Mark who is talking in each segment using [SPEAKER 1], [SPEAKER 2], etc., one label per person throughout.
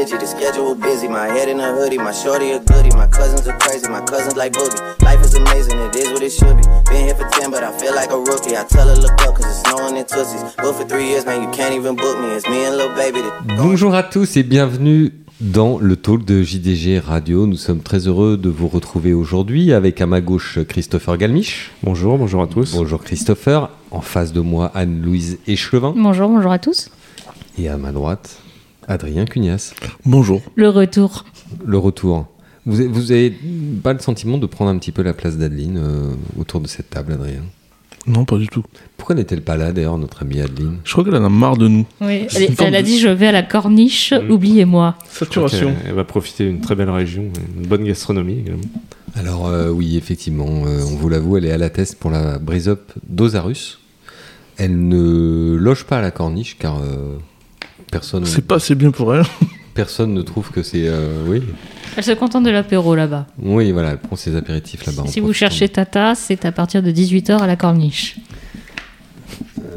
[SPEAKER 1] bitchy, the schedule busy. My head in a hoodie, my shorty a goodie. My cousins are crazy, my cousins like boogie. Life is amazing, it is what it should be. Been here for 10, but I feel like a rookie. I tell her, look up, cause it's snowing in Tootsies. But for three years, man, you can't even book me. It's me and Lil Baby.
[SPEAKER 2] Bonjour à tous et bienvenue dans le talk de JDG Radio. Nous sommes très heureux de vous retrouver aujourd'hui avec à ma gauche Christopher Galmiche.
[SPEAKER 3] Bonjour, bonjour à tous.
[SPEAKER 2] Bonjour Christopher. En face de moi Anne-Louise Échelevin.
[SPEAKER 4] Bonjour, bonjour à tous.
[SPEAKER 2] Et à ma droite Adrien Cugnas.
[SPEAKER 5] Bonjour.
[SPEAKER 4] Le retour.
[SPEAKER 2] Le retour. Vous, vous avez pas le sentiment de prendre un petit peu la place d'Adeline euh, autour de cette table, Adrien?
[SPEAKER 5] Non, pas du tout.
[SPEAKER 2] Pourquoi n'est-elle pas là d'ailleurs, notre amie Adeline?
[SPEAKER 5] Je crois qu'elle en a marre de nous.
[SPEAKER 4] Oui,
[SPEAKER 5] C'est
[SPEAKER 4] elle, a dit je vais à la corniche,
[SPEAKER 3] Mm.
[SPEAKER 4] oubliez-moi.
[SPEAKER 5] Saturation.
[SPEAKER 3] Elle va profiter d'une très belle région, une bonne gastronomie également.
[SPEAKER 2] Alors euh, oui, effectivement, euh, on vous l'avoue, elle est à la test pour la brise up d'Osarus. Elle ne loge pas à la corniche car euh, personne,
[SPEAKER 5] C'est pas assez bien pour elle.
[SPEAKER 2] personne ne trouve que c'est... euh, oui.
[SPEAKER 4] Elle se contente de l'apéro là-bas.
[SPEAKER 2] oui, voilà, elle prend ses apéritifs là-bas. en
[SPEAKER 4] Si vous
[SPEAKER 2] profitant
[SPEAKER 4] cherchez Tata, c'est à partir de 18h à la corniche,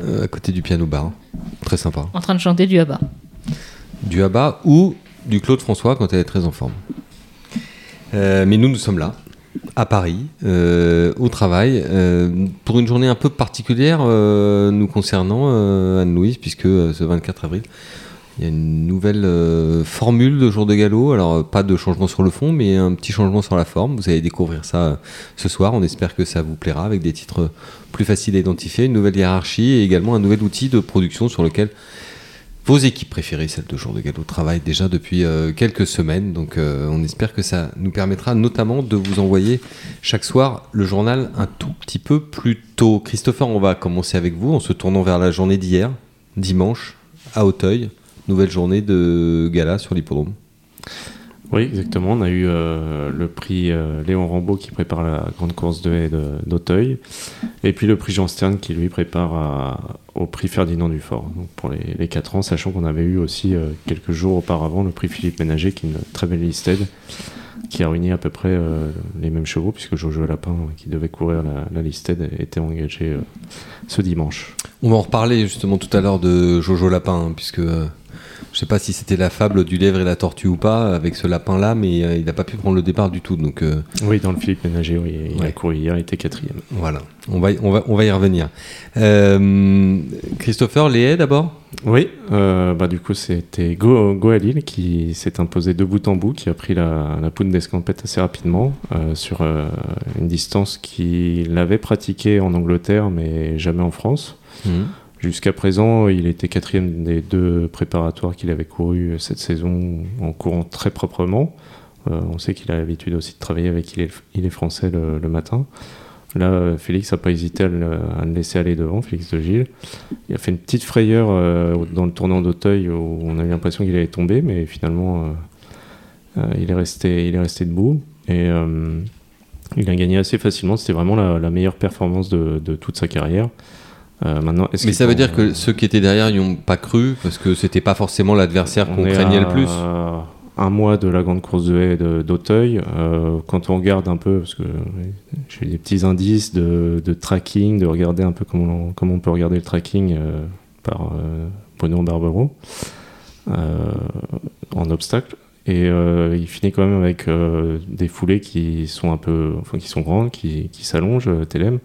[SPEAKER 2] euh, à côté du piano bar. Très sympa.
[SPEAKER 4] en train de chanter du Abba.
[SPEAKER 2] Du Abba ou du Claude François quand elle est très en forme. Euh, mais nous, nous sommes là, à Paris, euh, au travail, euh, pour une journée un peu particulière euh, nous concernant, euh, Anne-Louise, puisque euh, ce 24 avril, il y a une nouvelle euh, formule de jour de galop. Alors, euh, pas de changement sur le fond, mais un petit changement sur la forme. Vous allez découvrir ça euh, ce soir. On espère que ça vous plaira avec des titres plus faciles à identifier, une nouvelle hiérarchie et également un nouvel outil de production sur lequel vos équipes préférées, celles de Jour de Galop, travaillent déjà depuis quelques semaines. Donc on espère que ça nous permettra notamment de vous envoyer chaque soir le journal un tout petit peu plus tôt. Christopher, on va commencer avec vous en se tournant vers la journée d'hier, dimanche, à Auteuil. Nouvelle journée de gala sur l'hippodrome.
[SPEAKER 3] Oui, exactement. On a eu euh, le prix euh, Léon Rambaud qui prépare la grande course de haie d'Auteuil. Et puis le prix Jean Stern qui lui prépare à- au prix Ferdinand Dufort donc pour les, les 4 ans, sachant qu'on avait eu aussi euh, quelques jours auparavant le prix Philippe Ménager qui est une très belle listed qui a réuni à peu près euh, les mêmes chevaux puisque Jojo Lapin qui devait courir la, la listed était engagé euh, ce dimanche.
[SPEAKER 2] On va en reparler justement tout à l'heure de Jojo Lapin, hein, puisque euh, je sais pas si c'était la fable du lièvre et la tortue ou pas avec ce lapin-là, mais euh, il n'a pas pu prendre le départ du tout. Donc euh,
[SPEAKER 3] Oui, dans le Philippe Ménager, oui, il a couru hier, il était quatrième.
[SPEAKER 2] voilà, on va, y- on, va, on va y revenir. Euh, Christopher, les haies d'abord?
[SPEAKER 3] Oui, euh, bah du coup c'était Go, Goalil qui s'est imposé de bout en bout, qui a pris la, la poudre d'escampette assez rapidement euh, sur euh, une distance qu'il avait pratiquée en Angleterre mais jamais en France.
[SPEAKER 2] Mhm.
[SPEAKER 3] Jusqu'à présent, il était quatrième des deux préparatoires qu'il avait couru cette saison en courant très proprement. Euh, on sait qu'il a l'habitude aussi de travailler avec Il est, français le, matin. Là, Félix n'a pas hésité à le, laisser aller devant, Félix de Gilles. Il a fait une petite frayeur euh, dans le tournant d'Auteuil où on a eu l'impression qu'il allait tomber, mais finalement, euh, il, est resté, il est resté debout. Et il a gagné assez facilement. C'était vraiment la, meilleure performance de toute sa carrière. Euh, maintenant, est-ce
[SPEAKER 2] Mais ça veut dire que ceux qui étaient derrière n'y ont pas cru, parce que c'était pas forcément l'adversaire qu'on craignait
[SPEAKER 3] à
[SPEAKER 2] le plus.
[SPEAKER 3] Un mois de la grande course de haie d'Auteuil. Euh, quand on regarde un peu, parce que j'ai des petits indices de, de tracking, de regarder un peu comment on, comment on peut regarder le tracking euh, par euh, Bruno Barbero euh, en obstacle. Et il finit quand même avec des foulées qui sont un peu, enfin qui sont grandes, qui, qui s'allongent, Telem.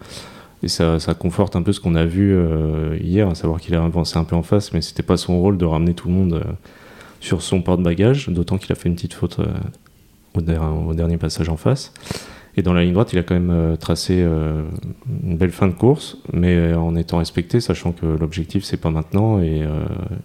[SPEAKER 3] Et ça, ça conforte un peu ce qu'on a vu euh, hier, à savoir qu'il a avancé un peu en face, mais c'était pas son rôle de ramener tout le monde euh, sur son porte-bagages, d'autant qu'il a fait une petite faute euh, au, der- au dernier passage en face. Et dans la ligne droite, il a quand même tracé une belle fin de course, mais en étant respecté, sachant que l'objectif c'est pas maintenant et,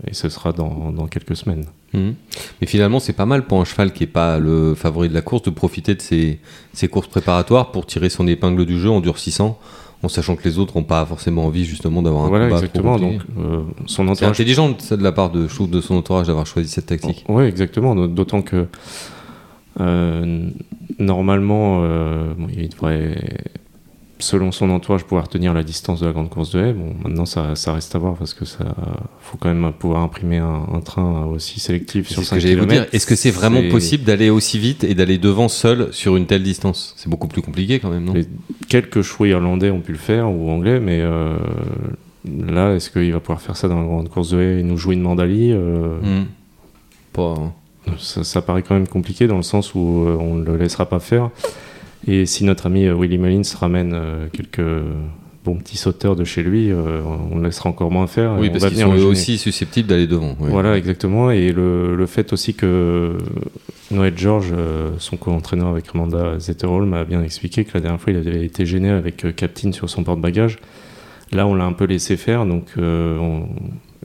[SPEAKER 3] et ce sera dans, quelques semaines.
[SPEAKER 2] Mhm. Mais finalement, c'est pas mal pour un cheval qui est pas le favori de la course de profiter de ses courses préparatoires pour tirer son épingle du jeu en durcissant, en sachant que les autres n'ont pas forcément envie justement d'avoir un
[SPEAKER 3] Voilà,
[SPEAKER 2] combat
[SPEAKER 3] exactement. Donc, euh, son
[SPEAKER 2] C'est intelligent ça, de la part de, je trouve, de son entourage d'avoir choisi cette tactique.
[SPEAKER 3] Oui, exactement. D'autant que euh, normalement, euh, bon, il devrait, selon son entourage, pouvoir tenir la distance de la grande course de haie. Bon, maintenant, ça, ça reste à voir parce que ça faut quand même pouvoir imprimer un, un train aussi sélectif sur
[SPEAKER 2] ce
[SPEAKER 3] 5
[SPEAKER 2] que j'allais vous dire.
[SPEAKER 3] km.
[SPEAKER 2] Est-ce que c'est vraiment possible d'aller aussi vite et d'aller devant seul sur une telle distance? C'est beaucoup plus compliqué quand même, non?
[SPEAKER 3] Les- Quelques chevaux irlandais ont pu le faire ou anglais, mais euh, là, est-ce qu'il va pouvoir faire ça dans la grande course de haie et nous jouer une mandali euh,
[SPEAKER 2] Mhm. Pas,
[SPEAKER 3] ça, ça paraît quand même compliqué dans le sens où euh, on ne le laissera pas faire. Et si notre ami euh, Willy Mullins ramène euh, quelques bons petits sauteurs de chez lui, euh, on le laissera encore moins faire.
[SPEAKER 2] Oui,
[SPEAKER 3] on
[SPEAKER 2] parce qu'ils sont eux aussi susceptibles d'aller devant. oui.
[SPEAKER 3] Voilà, exactement. Et le, le fait aussi que Noël George, son co-entraîneur avec Amanda Zetterholm, m'a bien expliqué que la dernière fois, il avait été gêné avec Captain sur son porte-bagages. Là, on l'a un peu laissé faire, donc on-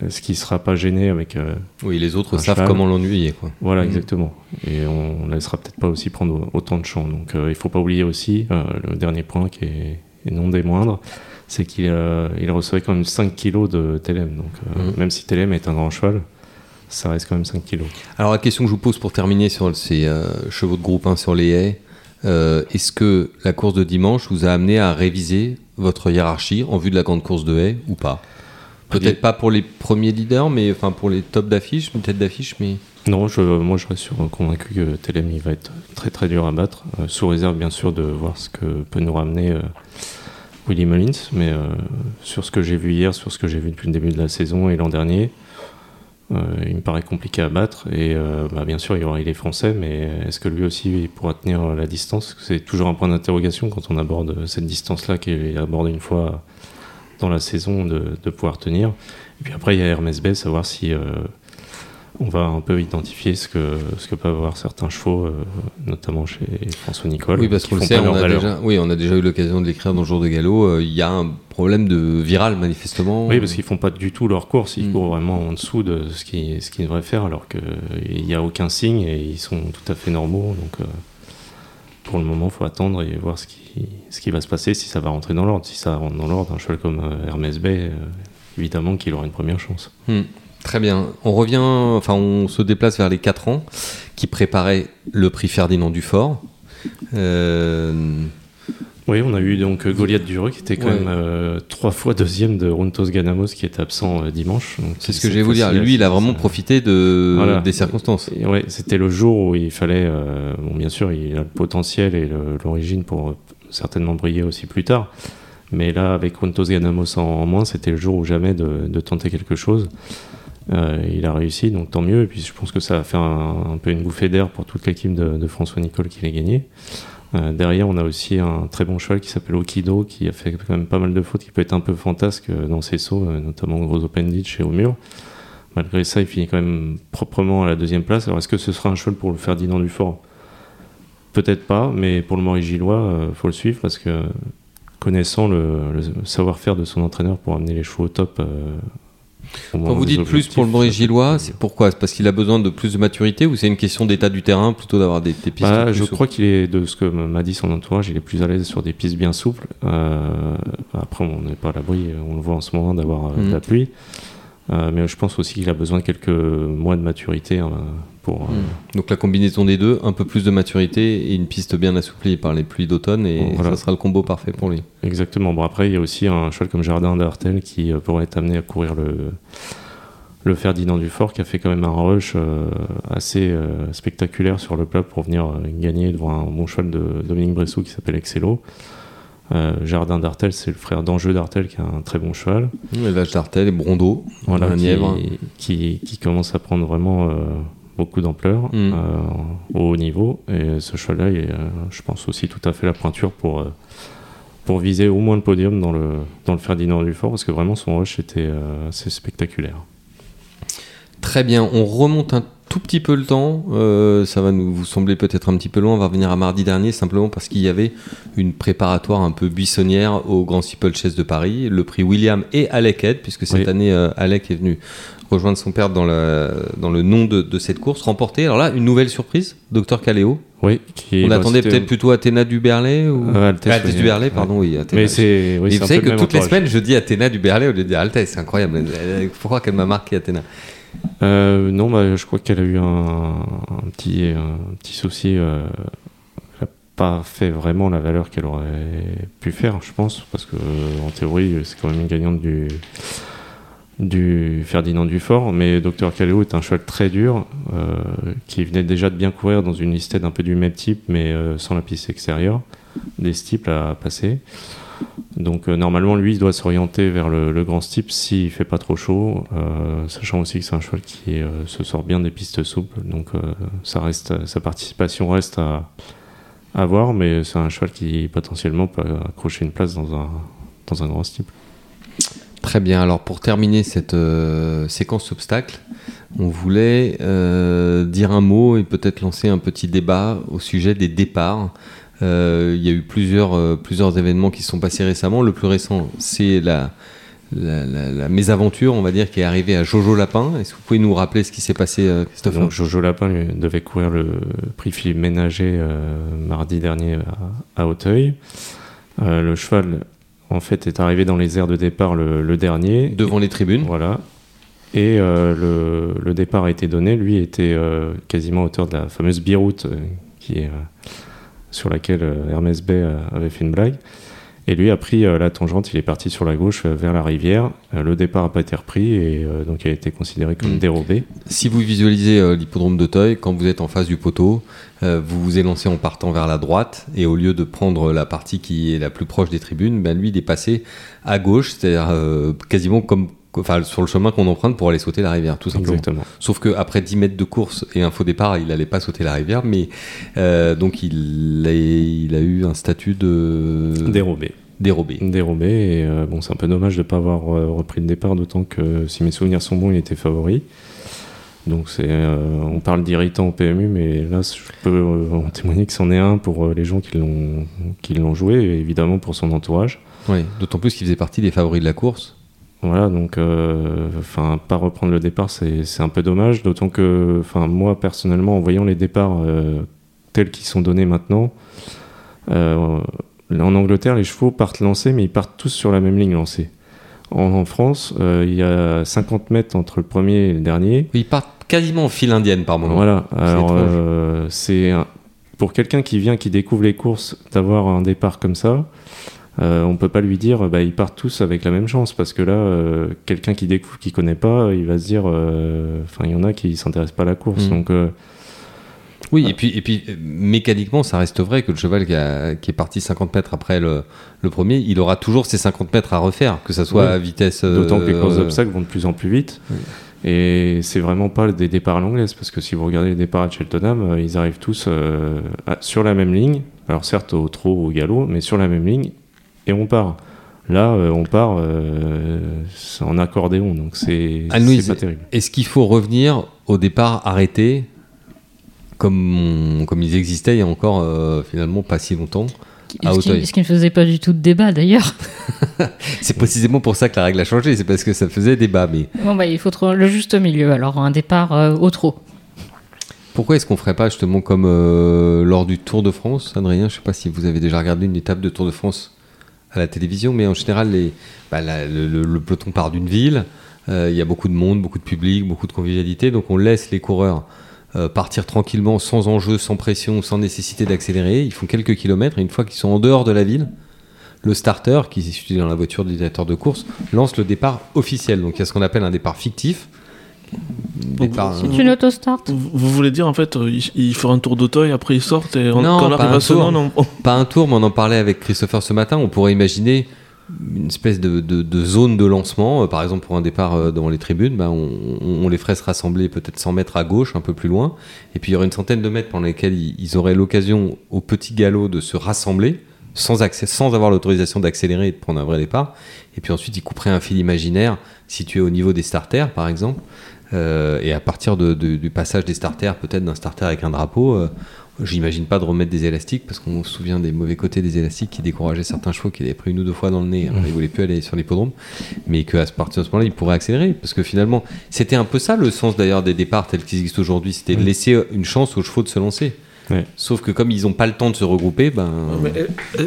[SPEAKER 3] est-ce qu'il sera pas gêné avec. euh,
[SPEAKER 2] Oui, les autres savent
[SPEAKER 3] cheval.
[SPEAKER 2] comment l'ennuyer. quoi.
[SPEAKER 3] Voilà,
[SPEAKER 2] Mhm.
[SPEAKER 3] exactement. Et on ne laissera peut-être pas aussi prendre autant de champs. Donc euh, il faut pas oublier aussi euh, le dernier point qui est, et non des moindres, c'est qu'il euh, il recevait quand même 5 kilos de Telem. Donc euh,
[SPEAKER 2] Mhm.
[SPEAKER 3] même si Telem est un grand cheval, ça reste quand même 5 kilos.
[SPEAKER 2] Alors la question que je vous pose pour terminer sur ces euh, chevaux de groupe 1 sur les haies, euh, est-ce que la course de dimanche vous a amené à réviser votre hiérarchie en vue de la grande course de haies ou pas? Peut-être pas pour les premiers leaders, mais enfin pour les tops d'affiche, une tête d'affiche, mais
[SPEAKER 3] Non, je, moi je reste convaincu que Telem il va être très très dur à battre, euh, sous réserve bien sûr de voir ce que peut nous ramener euh, Willy Mullins, mais euh, sur ce que j'ai vu hier, sur ce que j'ai vu depuis le début de la saison et l'an dernier, il me paraît compliqué à battre. Et bah, bien sûr, il y aura il est français, mais est-ce que lui aussi il pourra tenir la distance? C'est toujours un point d'interrogation quand on aborde cette distance-là qui est abordée une fois dans la saison de, de pouvoir tenir. Et puis après, il y a Hermès Bay, savoir si euh, on va un peu identifier ce que, ce que peuvent avoir certains chevaux, euh, notamment chez François Nicole.
[SPEAKER 2] oui parce qu'on le sait, on a, déjà, oui, on a déjà eu l'occasion de l'écrire dans le jour de galop. euh, Il y a un problème de viral manifestement.
[SPEAKER 3] Oui, parce qu'ils font pas du tout leur course, ils
[SPEAKER 2] Mm.
[SPEAKER 3] courent vraiment en dessous de ce qu'ils ce qu'ils devraient faire, alors qu'il n'y a aucun signe et ils sont tout à fait normaux. Donc, euh, pour le moment, il faut attendre et voir ce qui, ce qui va se passer, si ça va rentrer dans l'ordre. Si ça rentre dans l'ordre, un cheval comme euh, Hermès Bay, euh, évidemment qu'il aura une première chance.
[SPEAKER 2] Hmm, Très bien. On revient, enfin, on se déplace vers les 4 ans qui préparaient le prix Ferdinand Dufort. Euh,
[SPEAKER 3] Oui, on a eu donc Goliath Dureux qui était quand
[SPEAKER 2] Ouais.
[SPEAKER 3] même euh, trois fois deuxième de Runtos Ganamos qui était absent euh, dimanche.
[SPEAKER 2] C'est ce que je vais vous dire. Lui, il a vraiment
[SPEAKER 3] ça-
[SPEAKER 2] profité de,
[SPEAKER 3] Voilà.
[SPEAKER 2] des circonstances.
[SPEAKER 3] Ouais, c'était le jour où il fallait. bon, bien sûr, il a le potentiel et l'origine pour certainement briller aussi plus tard. Mais là, avec Quantos Ganamos en, moins, c'était le jour ou jamais de, tenter quelque chose. Euh, il a réussi, donc tant mieux. Et puis je pense que ça a fait un, peu une bouffée d'air pour toute l'équipe de, François Nicole qui l'a gagné. Euh, derrière, on a aussi un très bon cheval qui s'appelle Okido, qui a fait quand même pas mal de fautes, qui peut être un peu fantasque dans ses sauts, euh, notamment Gros Open Ditch et au mur. Malgré ça, il finit quand même proprement à la deuxième place. Alors, est-ce que ce sera un cheval pour le Ferdinand Dufort? Peut-être pas, mais pour le Maurice Gillois, il faut le suivre parce que connaissant le, le savoir-faire de son entraîneur pour amener les chevaux au top. euh,
[SPEAKER 2] Quand vous dites plus pour le
[SPEAKER 3] objectifs,
[SPEAKER 2] Maurice
[SPEAKER 3] ça peut être
[SPEAKER 2] Gillois,
[SPEAKER 3] bien.
[SPEAKER 2] c'est pourquoi? C'est parce qu'il a besoin de plus de maturité ou c'est une question d'état du terrain plutôt d'avoir des, des pistes
[SPEAKER 3] Bah, je crois qu'il est, de ce que m'a dit son entourage, il est plus à l'aise sur des pistes bien souples. Euh, après, on n'est pas à l'abri, on le voit en ce moment, d'avoir euh, de
[SPEAKER 2] Mhm.
[SPEAKER 3] la pluie. Euh, mais je pense aussi qu'il a besoin de quelques mois de maturité hein, pour. euh,
[SPEAKER 2] Donc la combinaison des deux, un peu plus de maturité et une piste bien assouplie par les pluies d'automne et
[SPEAKER 3] Voilà.
[SPEAKER 2] ça sera le combo parfait pour lui.
[SPEAKER 3] Exactement. Bon, après, il y a aussi un cheval comme Jardin d'Artel qui euh, pourrait être amené à courir le, le Ferdinand Dufort, qui a fait quand même un rush euh, assez euh, spectaculaire sur le plat pour venir euh, gagner devant un bon cheval de Dominique Bressot qui s'appelle Excello. Jardin d'Artel, c'est le frère d'Angeux d'Artel qui a un très bon cheval.
[SPEAKER 2] L'âge d'Artel et
[SPEAKER 3] Voilà,
[SPEAKER 2] un
[SPEAKER 3] qui,
[SPEAKER 2] Nièvre.
[SPEAKER 3] qui, qui commence à prendre vraiment beaucoup d'ampleur
[SPEAKER 2] Mm.
[SPEAKER 3] euh, au haut niveau. Et ce il est, euh, je pense aussi tout à fait la pointure pour, euh, pour viser au moins le podium dans le, dans le Ferdinand Dufort, parce que vraiment son rush était assez spectaculaire.
[SPEAKER 2] Très bien, on remonte un tout petit peu le temps. Euh, ça va nous vous sembler peut-être un petit peu loin. On va revenir à mardi dernier simplement parce qu'il y avait une préparatoire un peu buissonnière au Grand Steeple Chase de Paris, le prix William et Alec Head, puisque cette
[SPEAKER 3] Oui.
[SPEAKER 2] année euh, Alec est venu rejoindre son père dans, la, dans le nom de, de cette course remportée. Alors là, une nouvelle surprise, Docteur Caléo.
[SPEAKER 3] Oui, qui,
[SPEAKER 2] On attendait peut-être plutôt Athéna du Berlay ou
[SPEAKER 3] Euh,
[SPEAKER 2] Ah,
[SPEAKER 3] oui,
[SPEAKER 2] du Berlay, pardon, oui. Athéna.
[SPEAKER 3] Mais c'est oui,
[SPEAKER 2] vous savez que toutes les semaines, je dis Athéna du Berlay au lieu de dire Altesse. C'est incroyable. Il faut croire qu'elle m'a marqué Athéna.
[SPEAKER 3] Euh, non, bah, je crois qu'elle a eu un, petit, souci. euh, elle n'a pas fait vraiment la valeur qu'elle aurait pu faire, je pense, parce que en théorie, c'est quand même une gagnante du, Ferdinand Dufort. Mais Dr Caleo est un cheval très dur, euh, qui venait déjà de bien courir dans une listette un peu du même type, mais euh, sans la piste extérieure, des steeples à passer. Donc euh, normalement, lui, il doit s'orienter vers le, le grand steep s'il fait pas trop chaud, euh, sachant aussi que c'est un cheval qui euh, se sort bien des pistes souples. Donc ça reste, sa participation reste à, voir, mais c'est un cheval qui potentiellement peut accrocher une place dans un, dans un grand steep.
[SPEAKER 2] Très bien. Alors pour terminer cette séquence obstacle, on voulait dire un mot et peut-être lancer un petit débat au sujet des départs. Euh, il y a eu plusieurs, euh, plusieurs événements qui se sont passés récemment. Le plus récent, c'est la, la, la- la mésaventure, on va dire, qui est arrivée à Jojo Lapin. Est-ce que vous pouvez nous rappeler ce qui s'est passé, euh, Christophe
[SPEAKER 3] Donc Jojo Lapin lui, devait courir le prix Philippe Ménager euh, mardi dernier à, à Auteuil. Euh, le cheval, en fait, est arrivé dans les airs de départ le, le dernier.
[SPEAKER 2] Devant les tribunes.
[SPEAKER 3] Voilà. Et le, le départ a été donné. Lui était quasiment à hauteur de la fameuse biroute qui est, sur laquelle euh, Hermès Bay euh, avait fait une blague. Et lui a pris euh, la tangente, il est parti sur la gauche vers la rivière. Le départ n'a pas été repris et donc il a été considéré comme
[SPEAKER 2] Mm.
[SPEAKER 3] dérobé.
[SPEAKER 2] Si vous visualisez l'hippodrome d'Auteuil, quand vous êtes en face du poteau, vous vous élancez en partant vers la droite, et au lieu de prendre la partie qui est la plus proche des tribunes, ben lui il est passé à gauche, c'est-à-dire quasiment comme enfin, sur le chemin qu'on emprunte pour aller sauter la rivière, tout simplement.
[SPEAKER 3] Exactement.
[SPEAKER 2] Sauf qu'après 10 mètres de course et un faux départ, il n'allait pas sauter la rivière, mais euh, donc il a, il a eu un statut de
[SPEAKER 3] Dérobé.
[SPEAKER 2] dérobé.
[SPEAKER 3] Dérobé. Et euh, bon, c'est un peu dommage de ne pas avoir euh, repris le départ, d'autant que si mes souvenirs sont bons, il était favori. Donc c'est, euh, on parle d'irritant au PMU, mais là, je peux en témoigner que c'en est un pour les gens qui l'ont, qui l'ont joué, et évidemment pour son entourage.
[SPEAKER 2] Oui, d'autant plus qu'il faisait partie des favoris de la course.
[SPEAKER 3] Voilà, donc, euh, enfin, pas reprendre le départ, c'est, un peu dommage, d'autant que, enfin, moi personnellement, en voyant les départs euh, tels qu'ils sont donnés maintenant, euh, en Angleterre, les chevaux partent lancés, mais ils partent tous sur la même ligne lancée. En, en France, il y a 50 mètres entre le premier et le dernier.
[SPEAKER 2] Il part quasiment en file indienne par moment.
[SPEAKER 3] Voilà, alors c'est pour quelqu'un qui vient, qui découvre les courses, d'avoir un départ comme ça, euh, on peut pas lui dire bah, ils partent tous avec la même chance parce que là, euh, quelqu'un qui découvre, qui connaît pas, il va se dire, euh, enfin il y en a qui s'intéressent pas à la course,
[SPEAKER 2] Mm.
[SPEAKER 3] donc euh,
[SPEAKER 2] Oui, et puis, et puis mécaniquement, ça reste vrai que le cheval qui, a- qui est parti 50 mètres après le, le premier, il aura toujours ses 50 mètres à refaire, que ça soit
[SPEAKER 3] Oui.
[SPEAKER 2] à vitesse.
[SPEAKER 3] d'autant que les courses d'obstacles vont de plus en plus vite.
[SPEAKER 2] Oui.
[SPEAKER 3] Et c'est vraiment pas des départs à l'anglaise, parce que si vous regardez les départs à Cheltenham, euh, ils arrivent tous euh, à- sur la même ligne, alors certes au trot ou au galop, mais sur la même ligne, et on part. Là, euh, on part euh, en accordéon, donc c'est pas terrible.
[SPEAKER 2] Est-ce qu'il faut revenir au départ arrêté comme, comme ils existaient il y a encore euh, finalement pas si longtemps à
[SPEAKER 4] Ce qui, ce qui ne faisait pas du tout de débat d'ailleurs.
[SPEAKER 2] C'est précisément pour ça que la règle a changé, c'est parce que ça faisait débat. Mais
[SPEAKER 4] Bon, bah, il faut trouver le juste milieu. Alors, un départ euh, au trot.
[SPEAKER 2] pourquoi est-ce qu'on ferait pas justement comme euh, lors du Tour de France, Adrien? Je sais pas si vous avez déjà regardé une étape de Tour de France à la télévision, mais en général, bah, le, peloton part d'une ville. euh, Il y a beaucoup de monde, beaucoup de public, beaucoup de convivialité, donc on laisse les coureurs euh, partir tranquillement, sans enjeu, sans pression, sans nécessité d'accélérer. Ils font quelques kilomètres et une fois qu'ils sont en dehors de la ville, le starter, qui est dans la voiture du directeur de course, lance le départ officiel. Donc il y a ce qu'on appelle un départ fictif.
[SPEAKER 5] C'est
[SPEAKER 4] une autostart.
[SPEAKER 5] Vous, vous voulez dire en fait, euh, il, il fera un tour d'Auteuil, après il sort et on,
[SPEAKER 2] Non,
[SPEAKER 5] quand on
[SPEAKER 2] pas
[SPEAKER 5] arrive
[SPEAKER 2] un
[SPEAKER 5] à Senon,
[SPEAKER 2] tour.
[SPEAKER 5] on-
[SPEAKER 2] pas un tour, mais on en parlait avec Christopher ce matin. On pourrait imaginer une espèce de, de- de zone de lancement. Euh, par exemple, pour un départ euh, devant les tribunes, ben, on, on- on les ferait se rassembler peut-être 100 mètres à gauche, un peu plus loin. Et puis il y aurait une centaine de mètres pendant lesquels ils, ils auraient l'occasion au petit galop de se rassembler. Sans, accès, sans avoir l'autorisation d'accélérer et de prendre un vrai départ. Et puis ensuite, ils couperaient un fil imaginaire situé au niveau des starters, par exemple. Euh, et à partir de- de- du passage des starters, peut-être d'un starter avec un drapeau, euh, j'imagine pas de remettre des élastiques parce qu'on se souvient des mauvais côtés des élastiques qui décourageaient certains chevaux qui avaient pris une ou deux fois dans le nez. Alors, ils voulaient plus aller sur l'hippodrome, mais qu'à partir de ce moment-là, ils pourraient accélérer parce que finalement, c'était un peu ça le sens d'ailleurs des départs tels qu'ils existent aujourd'hui, c'était de laisser une chance aux chevaux de se lancer.
[SPEAKER 3] Ouais.
[SPEAKER 2] Sauf que comme ils n'ont pas le temps de se regrouper, ben.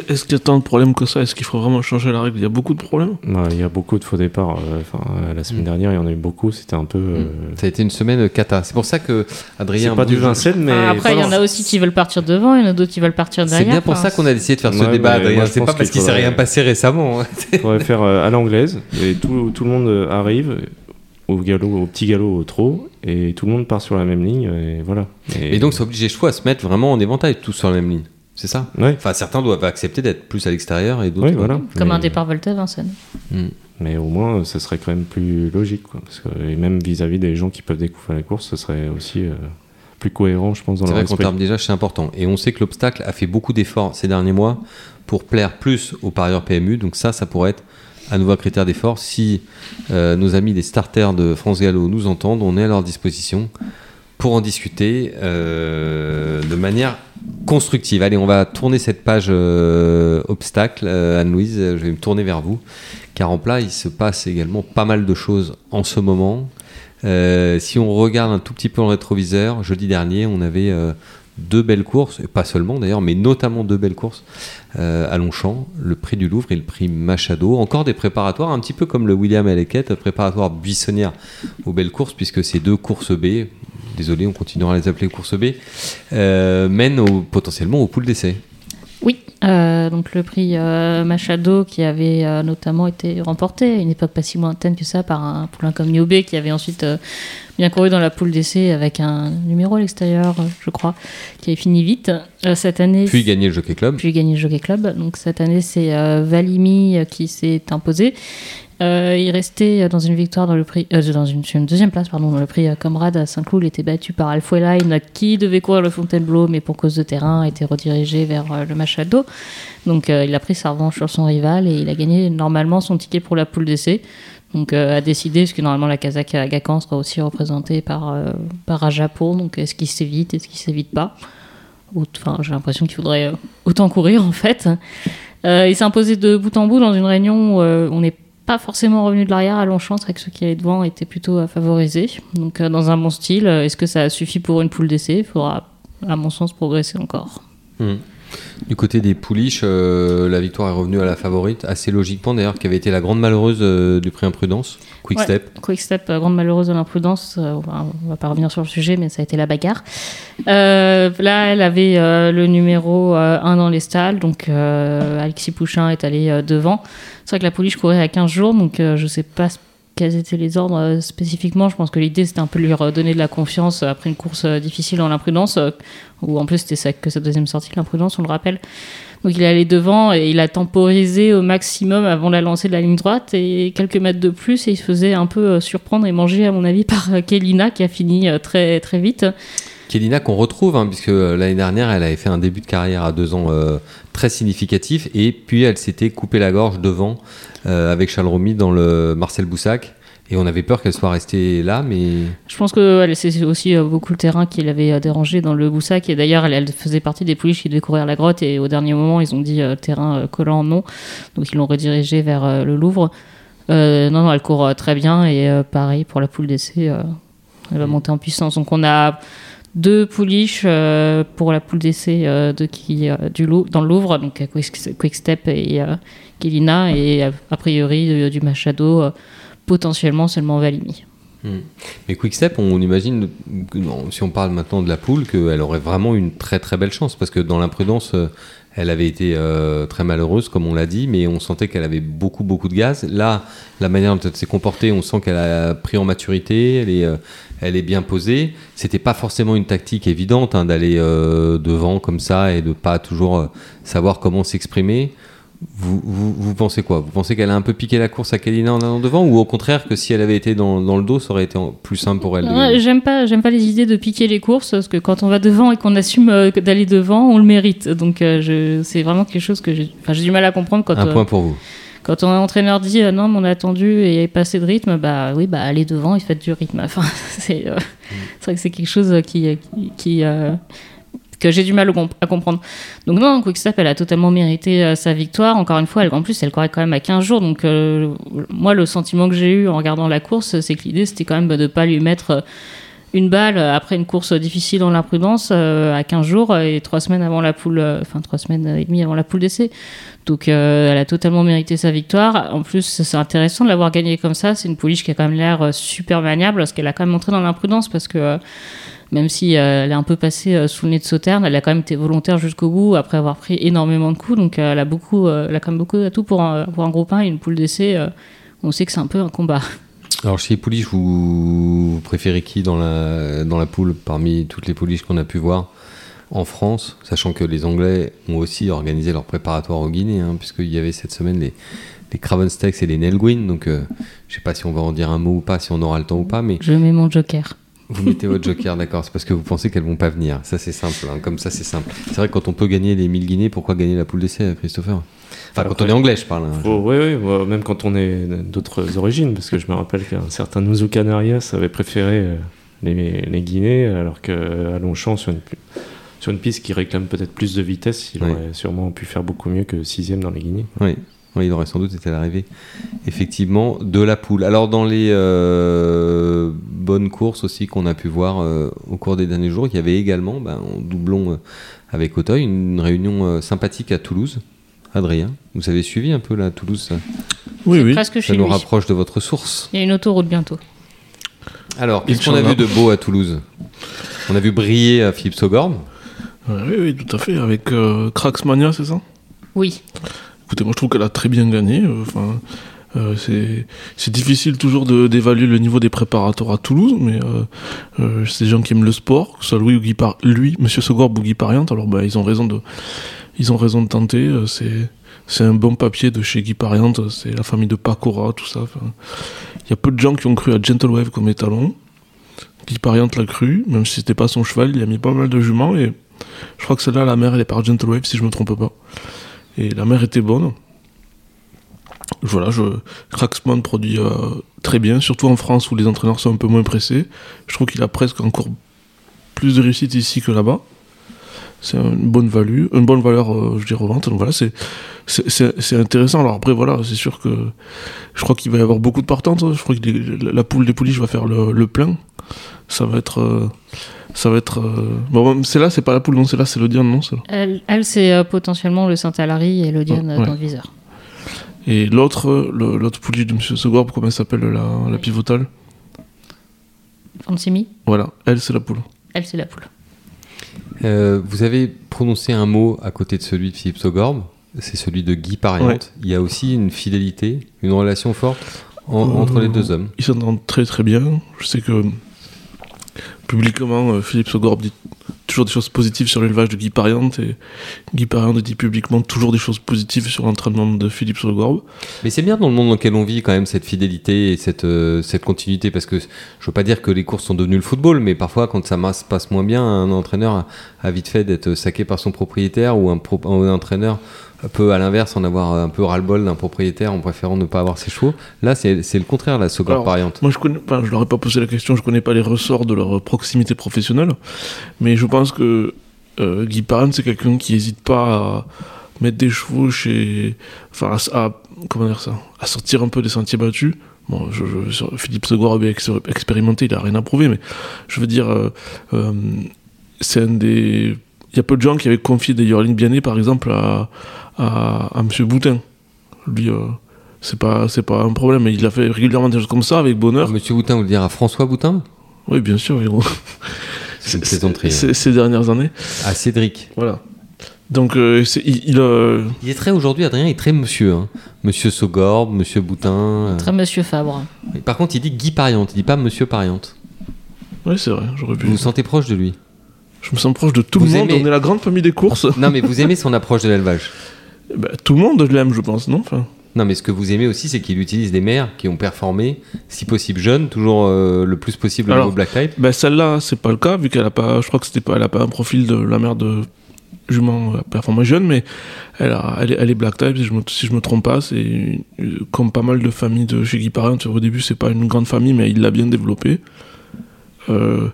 [SPEAKER 5] Est-ce qu'il y a tant de problèmes que ça? Est-ce qu'il faut vraiment changer la règle? Il y a beaucoup de problèmes
[SPEAKER 3] Ouais, Il y a beaucoup de faux départs. euh, Enfin, euh, la semaine
[SPEAKER 2] Mm.
[SPEAKER 3] dernière, il y en a eu beaucoup. C'était un peu. euh,
[SPEAKER 2] Ça a été une semaine cata. C'est pour ça que Adrien.
[SPEAKER 3] C'est pas du Vincennes, mais.
[SPEAKER 4] Ah, après, il y en a aussi qui veulent partir devant, il y en a d'autres qui veulent partir
[SPEAKER 2] C'est
[SPEAKER 4] derrière.
[SPEAKER 2] bien pour
[SPEAKER 4] Enfin,
[SPEAKER 2] ça qu'on a décidé de faire ce
[SPEAKER 3] Ouais,
[SPEAKER 2] débat, Adrien. C'est pas parce
[SPEAKER 3] qu'il
[SPEAKER 2] qu'il s'est
[SPEAKER 3] faudrait-
[SPEAKER 2] rien passé récemment. hein.
[SPEAKER 3] On pourrait faire euh, à l'anglaise et tout, tout le monde arrive au galop, au petit galop, au trot et tout le monde part sur la même ligne et voilà.
[SPEAKER 2] Et donc, ça oblige les chevaux à se mettre vraiment en éventail, tous sur la même ligne. c'est ça?
[SPEAKER 3] Ouais.
[SPEAKER 2] Enfin, certains doivent accepter d'être plus à l'extérieur et d'autres.
[SPEAKER 3] Oui, voilà.
[SPEAKER 4] Comme
[SPEAKER 3] Mais-
[SPEAKER 4] un départ Volta Vincennes.
[SPEAKER 2] Hmm.
[SPEAKER 3] Mais au moins, ce serait quand même plus logique. Quoi. Parce que, et même vis-à-vis des gens qui peuvent découvrir la course, ce serait aussi euh, plus cohérent, je pense, dans
[SPEAKER 2] C'est
[SPEAKER 3] leur
[SPEAKER 2] vrai qu'en
[SPEAKER 3] esprit.
[SPEAKER 2] termes déjà, c'est important. Et on sait que l'obstacle a fait beaucoup d'efforts ces derniers mois pour plaire plus aux parieurs PMU. Donc ça, ça pourrait être un nouveau critère d'effort. Si euh, nos amis des starters de France Gallo nous entendent, on est à leur disposition pour en discuter euh, de manière constructive. Allez, on va tourner cette page euh, obstacle. Anne-Louise, je vais me tourner vers vous. Car en plat, il se passe également pas mal de choses en ce moment. Si on regarde un tout petit peu en rétroviseur, jeudi dernier, on avait deux belles courses, et pas seulement d'ailleurs, mais notamment deux belles courses euh, à Longchamp, le prix du Louvre et le prix Machado. Encore des préparatoires, un petit peu comme le William Elliott, préparatoire buissonnière aux belles courses, puisque ces deux courses B, désolé, on continuera à les appeler courses B, euh, mènent au- potentiellement aux poules d'essai.
[SPEAKER 4] Oui, euh, donc le prix euh, Machado qui avait euh, notamment été remporté à une époque pas si lointaine que ça par un poulain comme Niobé qui avait ensuite bien couru dans la poule d'essai avec un numéro à l'extérieur, je crois, qui avait fini vite. Cette année,
[SPEAKER 2] Puis gagner le Jockey Club.
[SPEAKER 4] puis gagné le Jockey Club. Donc cette année, c'est Valimi qui s'est imposé. Euh, il restait dans une victoire dans le prix, euh, dans une, une deuxième place pardon, dans le prix euh, Comrade à Saint-Cloud. Il était battu par Alfoeline qui devait courir le Fontainebleau, mais pour cause de terrain, a été redirigé vers euh, le Machado. Donc il a pris sa revanche sur son rival et il a gagné normalement son ticket pour la poule d'essai. Donc a décidé, parce que normalement la Kazakh à Gacan sera aussi représentée par, par Rajapo. Donc est-ce qu'il s'évite, est-ce qu'il s'évite pas? Enfin, j'ai l'impression qu'il faudrait autant courir en fait. Il s'est imposé de bout en bout dans une réunion où euh, on n'est pas forcément revenu de l'arrière à Longchamp, c'est vrai que ceux qui allaient devant étaient plutôt euh, favorisés. Donc euh, dans un bon style, Euh, est-ce que ça suffit pour une poule d'essai? Il faudra, à mon sens, progresser encore.
[SPEAKER 2] Hmm. Du côté des pouliches, euh, la victoire est revenue à la favorite, assez logiquement d'ailleurs, qui avait été la grande malheureuse euh, du prix Imprudence, Quick
[SPEAKER 4] Ouais.
[SPEAKER 2] Step.
[SPEAKER 4] Quick Step, euh, grande malheureuse de l'imprudence, on on va pas revenir sur le sujet, mais ça a été la bagarre. Là, elle avait le numéro 1 dans les stalles, donc Alexis Pouchin est allé devant. C'est vrai que la pouliche courait à 15 jours, donc euh, je sais pas quels étaient les ordres euh, spécifiquement. Je pense que l'idée c'était un peu lui redonner de la confiance après une course euh, difficile dans l'imprudence, euh, où en plus c'était sa- que sa deuxième sortie, l'imprudence, on le rappelle. Donc il est allé devant et il a temporisé au maximum avant la lancée de la ligne droite et quelques mètres de plus et il se faisait un peu surprendre et manger à mon avis par Kelina qui a fini très très vite.
[SPEAKER 2] Kélina qu'on retrouve, hein, puisque euh, l'année dernière, elle avait fait un début de carrière à deux ans euh, très significatif, et puis elle s'était coupé la gorge devant euh, avec Charles Romy dans le Marcel Boussac, et on avait peur qu'elle soit restée là, mais
[SPEAKER 4] Je pense que ouais, c'est aussi euh, beaucoup le terrain qui l'avait dérangé dans le Boussac et d'ailleurs elle, elle faisait partie des pouliches qui devaient courir la grotte et au dernier moment ils ont dit terrain collant non donc ils l'ont redirigé vers le Louvre. Euh, non, non, elle court euh, très bien et euh, pareil pour la poule d'essai, elle va monter en puissance. Donc on a deux pouliches euh, pour la poule d'essai euh, de qui euh, du dans le Louvre, donc euh, Quick, Quick Step et Gélina et a priori du Machado potentiellement seulement Valimi.
[SPEAKER 2] Mais Quickstep, on imagine, si on parle maintenant de la poule, qu'elle aurait vraiment une très très belle chance, parce que dans l'imprudence, euh, elle avait été euh, très malheureuse, comme on l'a dit, mais on sentait qu'elle avait beaucoup beaucoup de gaz. Là, la manière dont elle s'est comportée, on sent qu'elle a pris en maturité, elle est, euh, elle est bien posée. C'était pas forcément une tactique évidente hein, d'aller devant comme ça et de pas toujours savoir comment s'exprimer. Vous, vous, vous pensez quoi? Vous pensez qu'elle a un peu piqué la course à Kalina en allant devant ou au contraire que si elle avait été dans, dans le dos, ça aurait été plus simple pour elle
[SPEAKER 4] Ouais, J'aime pas, j'aime pas les idées de piquer les courses parce que quand on va devant et qu'on assume euh, d'aller devant, on le mérite. Donc euh, je, c'est vraiment quelque chose que j'ai, du mal à comprendre quand
[SPEAKER 2] Un
[SPEAKER 4] euh,
[SPEAKER 2] point pour vous.
[SPEAKER 4] quand un entraîneur dit non, mais on a attendu et il n'y avait pas assez de rythme, bah oui, bah allez devant et faites du rythme. Enfin, c'est, euh, c'est vrai que c'est quelque chose qui, qui, qui, que j'ai du mal à comprendre. Donc non, Quickstep, elle a totalement mérité euh, sa victoire. Encore une fois, elle, en plus, elle courait quand même à 15 jours. Donc euh, moi, le sentiment que j'ai eu en regardant la course, c'est que l'idée, c'était quand même de ne pas lui mettre euh, une balle après une course difficile dans l'imprudence à 15 jours et trois semaines avant la poule, enfin trois semaines et demie avant la poule d'essai. Donc elle a totalement mérité sa victoire. En plus, c'est intéressant de l'avoir gagnée comme ça. C'est une pouliche qui a quand même l'air super maniable parce qu'elle a quand même montré dans l'imprudence parce que même si euh, elle est un peu passée euh, sous le nez de Sauterne, elle a quand même été volontaire jusqu'au bout après avoir pris énormément de coups. Donc euh, elle a beaucoup, elle a quand même beaucoup d'atouts pour un, pour un groupe 1 et une poule d'essai. on sait que c'est un peu un combat.
[SPEAKER 2] Alors chez les pouliches, vous, vous préférez qui dans la, dans la poule parmi toutes les pouliches qu'on a pu voir en France, sachant que les Anglais ont aussi organisé leur préparatoire au Guinée, hein, puisqu'il y avait cette semaine les, les Craven Steaks et les Nelguin. Donc, euh, je sais pas si on va en dire un mot ou pas, si on aura le temps ou pas, mais
[SPEAKER 4] Je mets mon joker.
[SPEAKER 2] Vous mettez votre joker, d'accord C'est parce que vous pensez qu'elles vont pas venir. Ça, c'est simple. hein, Comme ça, c'est simple. C'est vrai que quand on peut gagner les 1000 guinées, pourquoi gagner la poule d'essai, Christopher? Enfin, quand on est anglais, je parle. hein.
[SPEAKER 3] Ouais, ouais, même quand on est d'autres origines, parce que je me rappelle qu'un certain Nuzu Canarias avait préféré euh, les, les Guinées, alors qu'à Longchamp, sur une, sur une piste qui réclame peut-être plus de vitesse, il
[SPEAKER 2] Oui.
[SPEAKER 3] aurait sûrement pu faire beaucoup mieux que sixième dans les Guinées.
[SPEAKER 2] Oui. Oui, il aurait sans doute été à l'arrivée, effectivement, de la poule. Alors, dans les euh, bonnes courses aussi qu'on a pu voir euh, au cours des derniers jours, il y avait également, ben, en doublon euh, avec Auteuil, une réunion euh, sympathique à Toulouse. Adrien, vous avez suivi un peu la Toulouse Ça,
[SPEAKER 5] Oui, oui.
[SPEAKER 4] Presque
[SPEAKER 2] ça
[SPEAKER 4] chez
[SPEAKER 2] nous
[SPEAKER 4] lui.
[SPEAKER 2] rapproche de votre source.
[SPEAKER 4] Il y a une autoroute bientôt.
[SPEAKER 2] Alors, qu'est-ce qu'on a vu de beau à Toulouse? On a vu briller à Philippe.
[SPEAKER 5] Ouais, oui, oui, tout à fait. Avec euh, Cracksmania, c'est ça?
[SPEAKER 4] Oui.
[SPEAKER 5] Écoutez, moi je trouve qu'elle a très bien gagné. euh, Enfin, euh, c'est difficile toujours d'évaluer le niveau des préparateurs à Toulouse, mais euh, c'est des gens qui aiment le sport, que ce soit Louis ou Guy Par- lui, Monsieur Sogorb ou Guy Pariante. Alors bah, ils ont raison de ils ont raison de tenter. c'est c'est un bon papier de chez Guy Pariante. C'est la famille de Pacora, tout ça. Il y a peu de gens qui ont cru à Gentle Wave comme étalon. Guy Pariante l'a cru, même si c'était pas son cheval, il a mis pas mal de juments et je crois que celle-là, la mère, elle est par Gentle Wave si je me trompe pas. Et la mère était bonne. Voilà, je, produit euh, très bien, surtout en France où les entraîneurs sont un peu moins pressés. Je trouve qu'il a presque encore plus de réussite ici que là-bas. C'est une bonne value, une bonne valeur, euh, je dirais, revente. Donc voilà, c'est, c'est, intéressant. Alors après, voilà, c'est sûr que je crois qu'il va y avoir beaucoup de partantes. Je crois que la poule des pouliches va faire le, le plein. Ça va être. euh, ça va être. euh, Bon, c'est là, c'est pas la poule, non, c'est là, c'est le Diane, non.
[SPEAKER 4] Elle, elle, c'est euh, potentiellement le Saint-Alary et le Diane
[SPEAKER 5] Oh, ouais.
[SPEAKER 4] dans le viseur.
[SPEAKER 5] Et l'autre, l'autre pouliche de M. Segorb, comment elle s'appelle, la, la pivotale
[SPEAKER 4] Fansimi,
[SPEAKER 5] Voilà, elle, c'est la poule.
[SPEAKER 4] elle, c'est la poule.
[SPEAKER 2] Euh, vous avez prononcé un mot à côté de celui de Philippe Sogorb, c'est celui de Guy Pariante.
[SPEAKER 5] Ouais.
[SPEAKER 2] Il y a aussi une fidélité, une relation forte en-
[SPEAKER 5] Euh,
[SPEAKER 2] entre les deux hommes.
[SPEAKER 5] Ils s'entendent très très bien. Je sais que publiquement, euh, Philippe Segorb dit toujours des choses positives sur l'élevage de Guy Pariante et Guy Pariante dit publiquement toujours des choses positives sur l'entraînement de Philippe Segorb.
[SPEAKER 2] Mais c'est bien dans le monde dans lequel on vit quand même cette fidélité et cette, euh, cette continuité parce que je veux pas dire que les courses sont devenues le football, mais parfois quand ça passe moins bien, un entraîneur a, vite fait d'être saqué par son propriétaire ou un entraîneur peut à l'inverse en avoir un peu ras-le-bol d'un propriétaire en préférant ne pas avoir ses chevaux. Là, c'est le contraire, la
[SPEAKER 5] Alors,
[SPEAKER 2] pariante.
[SPEAKER 5] Moi, je connais, enfin, je leur ai pas posé la question, je connais pas les ressorts de leur proximité professionnelle, mais je pense que euh, Guy Pariante, c'est quelqu'un qui hésite pas à mettre des chevaux chez, enfin, à, à- comment dire ça, à sortir un peu des sentiers battus. Bon, je, je- sur- Philippe Segor a bien ex- expérimenté, il a rien à prouver, mais je veux dire, euh, euh, c'est un des, il y a peu de gens qui avaient confié des yearlings bien nés, par exemple, à, à, à Monsieur Boutin. Lui, euh, c'est pas, c'est pas un problème, mais il a fait régulièrement des choses comme ça avec bonheur.
[SPEAKER 2] Monsieur Boutin, vous le dire à François Boutin?
[SPEAKER 5] Oui, bien sûr. bon.
[SPEAKER 2] C'est.
[SPEAKER 5] Ces dernières années.
[SPEAKER 2] À Cédric.
[SPEAKER 5] Voilà. Donc, euh, c'est- il, il, euh,
[SPEAKER 2] Il est très aujourd'hui, Adrien, il est très monsieur. hein. Monsieur Sogorb, Monsieur Boutin. euh.
[SPEAKER 4] Très Monsieur Fabre.
[SPEAKER 2] Et Par contre, il dit Guy Pariante, il dit pas Monsieur Pariante.
[SPEAKER 5] ouais, c'est vrai, j'aurais pu.
[SPEAKER 2] Vous vous sentez proche de lui?
[SPEAKER 5] Je me sens proche de tout
[SPEAKER 2] Vous
[SPEAKER 5] le monde.
[SPEAKER 2] aimez-
[SPEAKER 5] On est la grande famille des courses.
[SPEAKER 2] Non, mais vous aimez son approche de l'élevage.
[SPEAKER 5] Bah, tout le monde l'aime, je pense, non enfin,
[SPEAKER 2] Non, mais ce que vous aimez aussi, c'est qu'il utilise des mères qui ont performé, si possible jeunes, toujours euh, le plus possible au
[SPEAKER 5] Alors,
[SPEAKER 2] black type.
[SPEAKER 5] bah, Celle-là, c'est pas le cas, vu qu'elle a pas. Je crois que c'était pas, elle a pas un profil de la mère de jument euh, performant jeune, mais elle, a, elle, est, elle est black type, si je me, si je me trompe pas. C'est une- comme pas mal de familles de chez Guy Parent. Au début, c'est pas une grande famille, mais il l'a bien développé. Euh,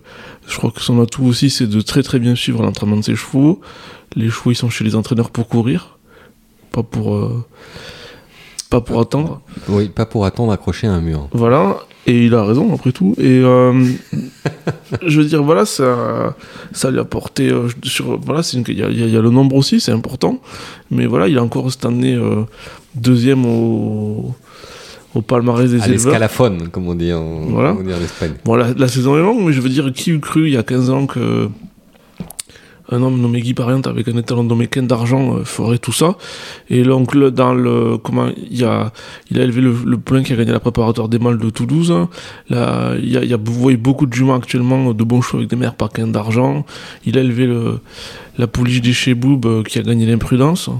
[SPEAKER 5] je crois que son atout aussi, c'est de très très bien suivre l'entraînement de ses chevaux. Les chevaux, ils sont chez les entraîneurs pour courir, pas pour, euh, pas pour attendre.
[SPEAKER 2] Oui, pas pour attendre accroché à un mur.
[SPEAKER 5] Voilà, et il a raison après tout. Et euh, je veux dire, voilà, ça, ça lui a porté euh, sur. Voilà, il y, a- y y le nombre aussi, c'est important. Mais voilà, il a encore cette année euh, deuxième au, au palmarès des
[SPEAKER 2] À
[SPEAKER 5] éleveurs.
[SPEAKER 2] l'escalafone, comme on dit en,
[SPEAKER 5] Voilà.
[SPEAKER 2] on dit en Espagne.
[SPEAKER 5] Bon, la, la saison est longue, mais je veux dire, qui eût cru il y a 15 ans que un homme nommé Guy Pariente avec un étalon nommé Ken d'argent euh, ferait tout ça? Et donc le- dans le comment il a il a élevé le, le poulain qui a gagné la préparatoire des mâles de Toulouse. Là, il y a, il y a vous voyez beaucoup de juments actuellement de bons chevaux avec des mères par Ken d'argent. Il a élevé le, la pouliche des chez euh, qui a gagné l'imprudence.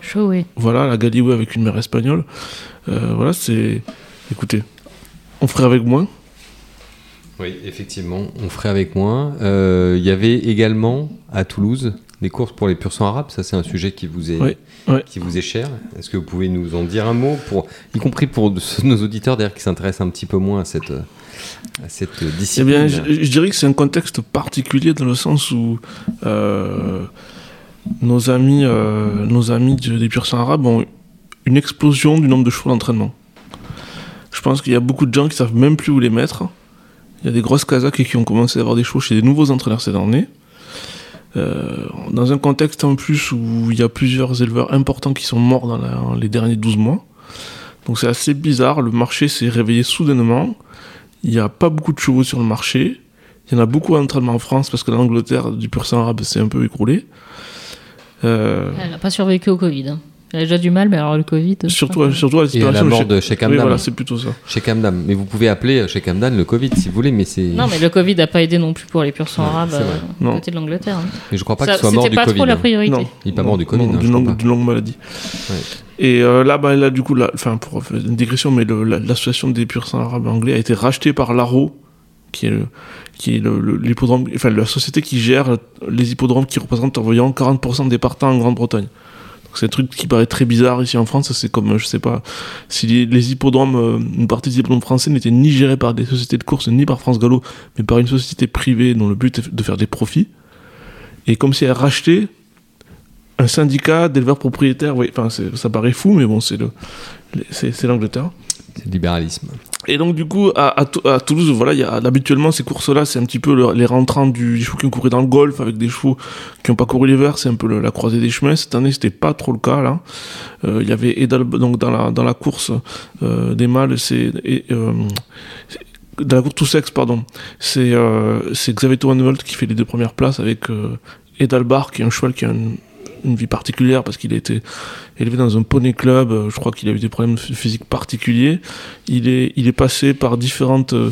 [SPEAKER 4] Chaud, oui.
[SPEAKER 5] Voilà, la Galiway avec une mère espagnole. Euh, voilà, c'est écoutez, on ferait avec moins.
[SPEAKER 2] Oui, effectivement, on ferait avec moins. Euh, Il y avait également à Toulouse des courses pour les pur sang arabes. Ça, c'est un sujet qui vous est,
[SPEAKER 5] Oui, oui.
[SPEAKER 2] qui vous est cher. Est-ce que vous pouvez nous en dire un mot, pour, y compris pour nos auditeurs d'ailleurs qui s'intéressent un petit peu moins à cette, à cette
[SPEAKER 5] Eh
[SPEAKER 2] discipline?
[SPEAKER 5] bien, je, je dirais que c'est un contexte particulier dans le sens où euh, nos amis, euh, nos amis de- des pur sang arabes ont une explosion du nombre de chevaux d'entraînement. Je pense qu'il y a beaucoup de gens qui savent même plus où les mettre. Il y a des grosses casaques qui ont commencé à avoir des chevaux chez des nouveaux entraîneurs cette année. Euh, dans un contexte en plus où il y a plusieurs éleveurs importants qui sont morts dans les derniers 12 mois. Donc c'est assez bizarre, le marché s'est réveillé soudainement. Il n'y a pas beaucoup de chevaux sur le marché. Il y en a beaucoup à entraînement en France parce que l'Angleterre du pur sang arabe s'est un peu écroulée. Euh,
[SPEAKER 4] Elle n'a pas survécu au Covid. hein. Elle a déjà du mal, mais alors le Covid.
[SPEAKER 5] surtout,
[SPEAKER 4] pas.
[SPEAKER 5] surtout la
[SPEAKER 2] et à la
[SPEAKER 5] situation
[SPEAKER 2] mort de Sheikh
[SPEAKER 5] Oui,
[SPEAKER 2] Hamdan.
[SPEAKER 5] voilà, c'est plutôt ça.
[SPEAKER 2] Sheikh Hamdan. Mais vous pouvez appeler Sheikh Hamdan le Covid si vous voulez, mais c'est.
[SPEAKER 4] Non, mais le Covid n'a pas aidé non plus pour les purs sang
[SPEAKER 2] Ouais,
[SPEAKER 4] arabes
[SPEAKER 2] c'est vrai.
[SPEAKER 4] euh, côté de l'Angleterre. hein.
[SPEAKER 2] Mais je crois pas qu'il soit mort
[SPEAKER 4] C'était
[SPEAKER 2] du
[SPEAKER 4] pas
[SPEAKER 2] Covid.
[SPEAKER 4] trop la
[SPEAKER 2] hein.
[SPEAKER 4] priorité.
[SPEAKER 5] Non.
[SPEAKER 2] Il est pas mort du Covid.
[SPEAKER 5] Non,
[SPEAKER 2] hein,
[SPEAKER 5] d'une, longue,
[SPEAKER 2] pas.
[SPEAKER 5] maladie. Et euh, là, bah, là, du coup, enfin, pour faire une digression, mais l'association des pur sang arabes anglais a été rachetée par l'ARO, qui est, le- qui est le- le- l'hippodrome, enfin, la société qui gère les hippodromes qui représentent environ 40% des partants en Grande-Bretagne. C'est un truc qui paraît très bizarre ici en France. C'est comme, je sais pas, si les, hippodromes, euh, une partie des hippodromes français n'étaient ni gérés par des sociétés de course ni par France Gallo, mais par une société privée dont le but est de faire des profits. Et comme si elle rachetait un syndicat d'éleveurs propriétaires, enfin, ça paraît fou, mais bon, c'est l'Angleterre.
[SPEAKER 2] C'est le libéralisme.
[SPEAKER 5] Et donc, du coup, à, à Tou- à Toulouse, voilà, il y a, habituellement, ces courses-là, c'est un petit peu le- les rentrants du, des chevaux qui ont couru dans le golf avec des chevaux qui n'ont pas couru l'hiver, c'est un peu la croisée des chemins. Cette année, c'était pas trop le cas, là. Euh, Il y avait Edal, donc, dans la, dans la course euh, des mâles, c'est. euh, dans la course tout sexe, pardon, c'est euh, Xavier Towanholt qui fait les deux premières places avec euh, Edalbar, qui est un cheval qui a une, une vie particulière parce qu'il a été élevé dans un poney club. euh, Je crois qu'il a eu des problèmes ph- physiques particuliers. Il est, il est passé par différentes euh,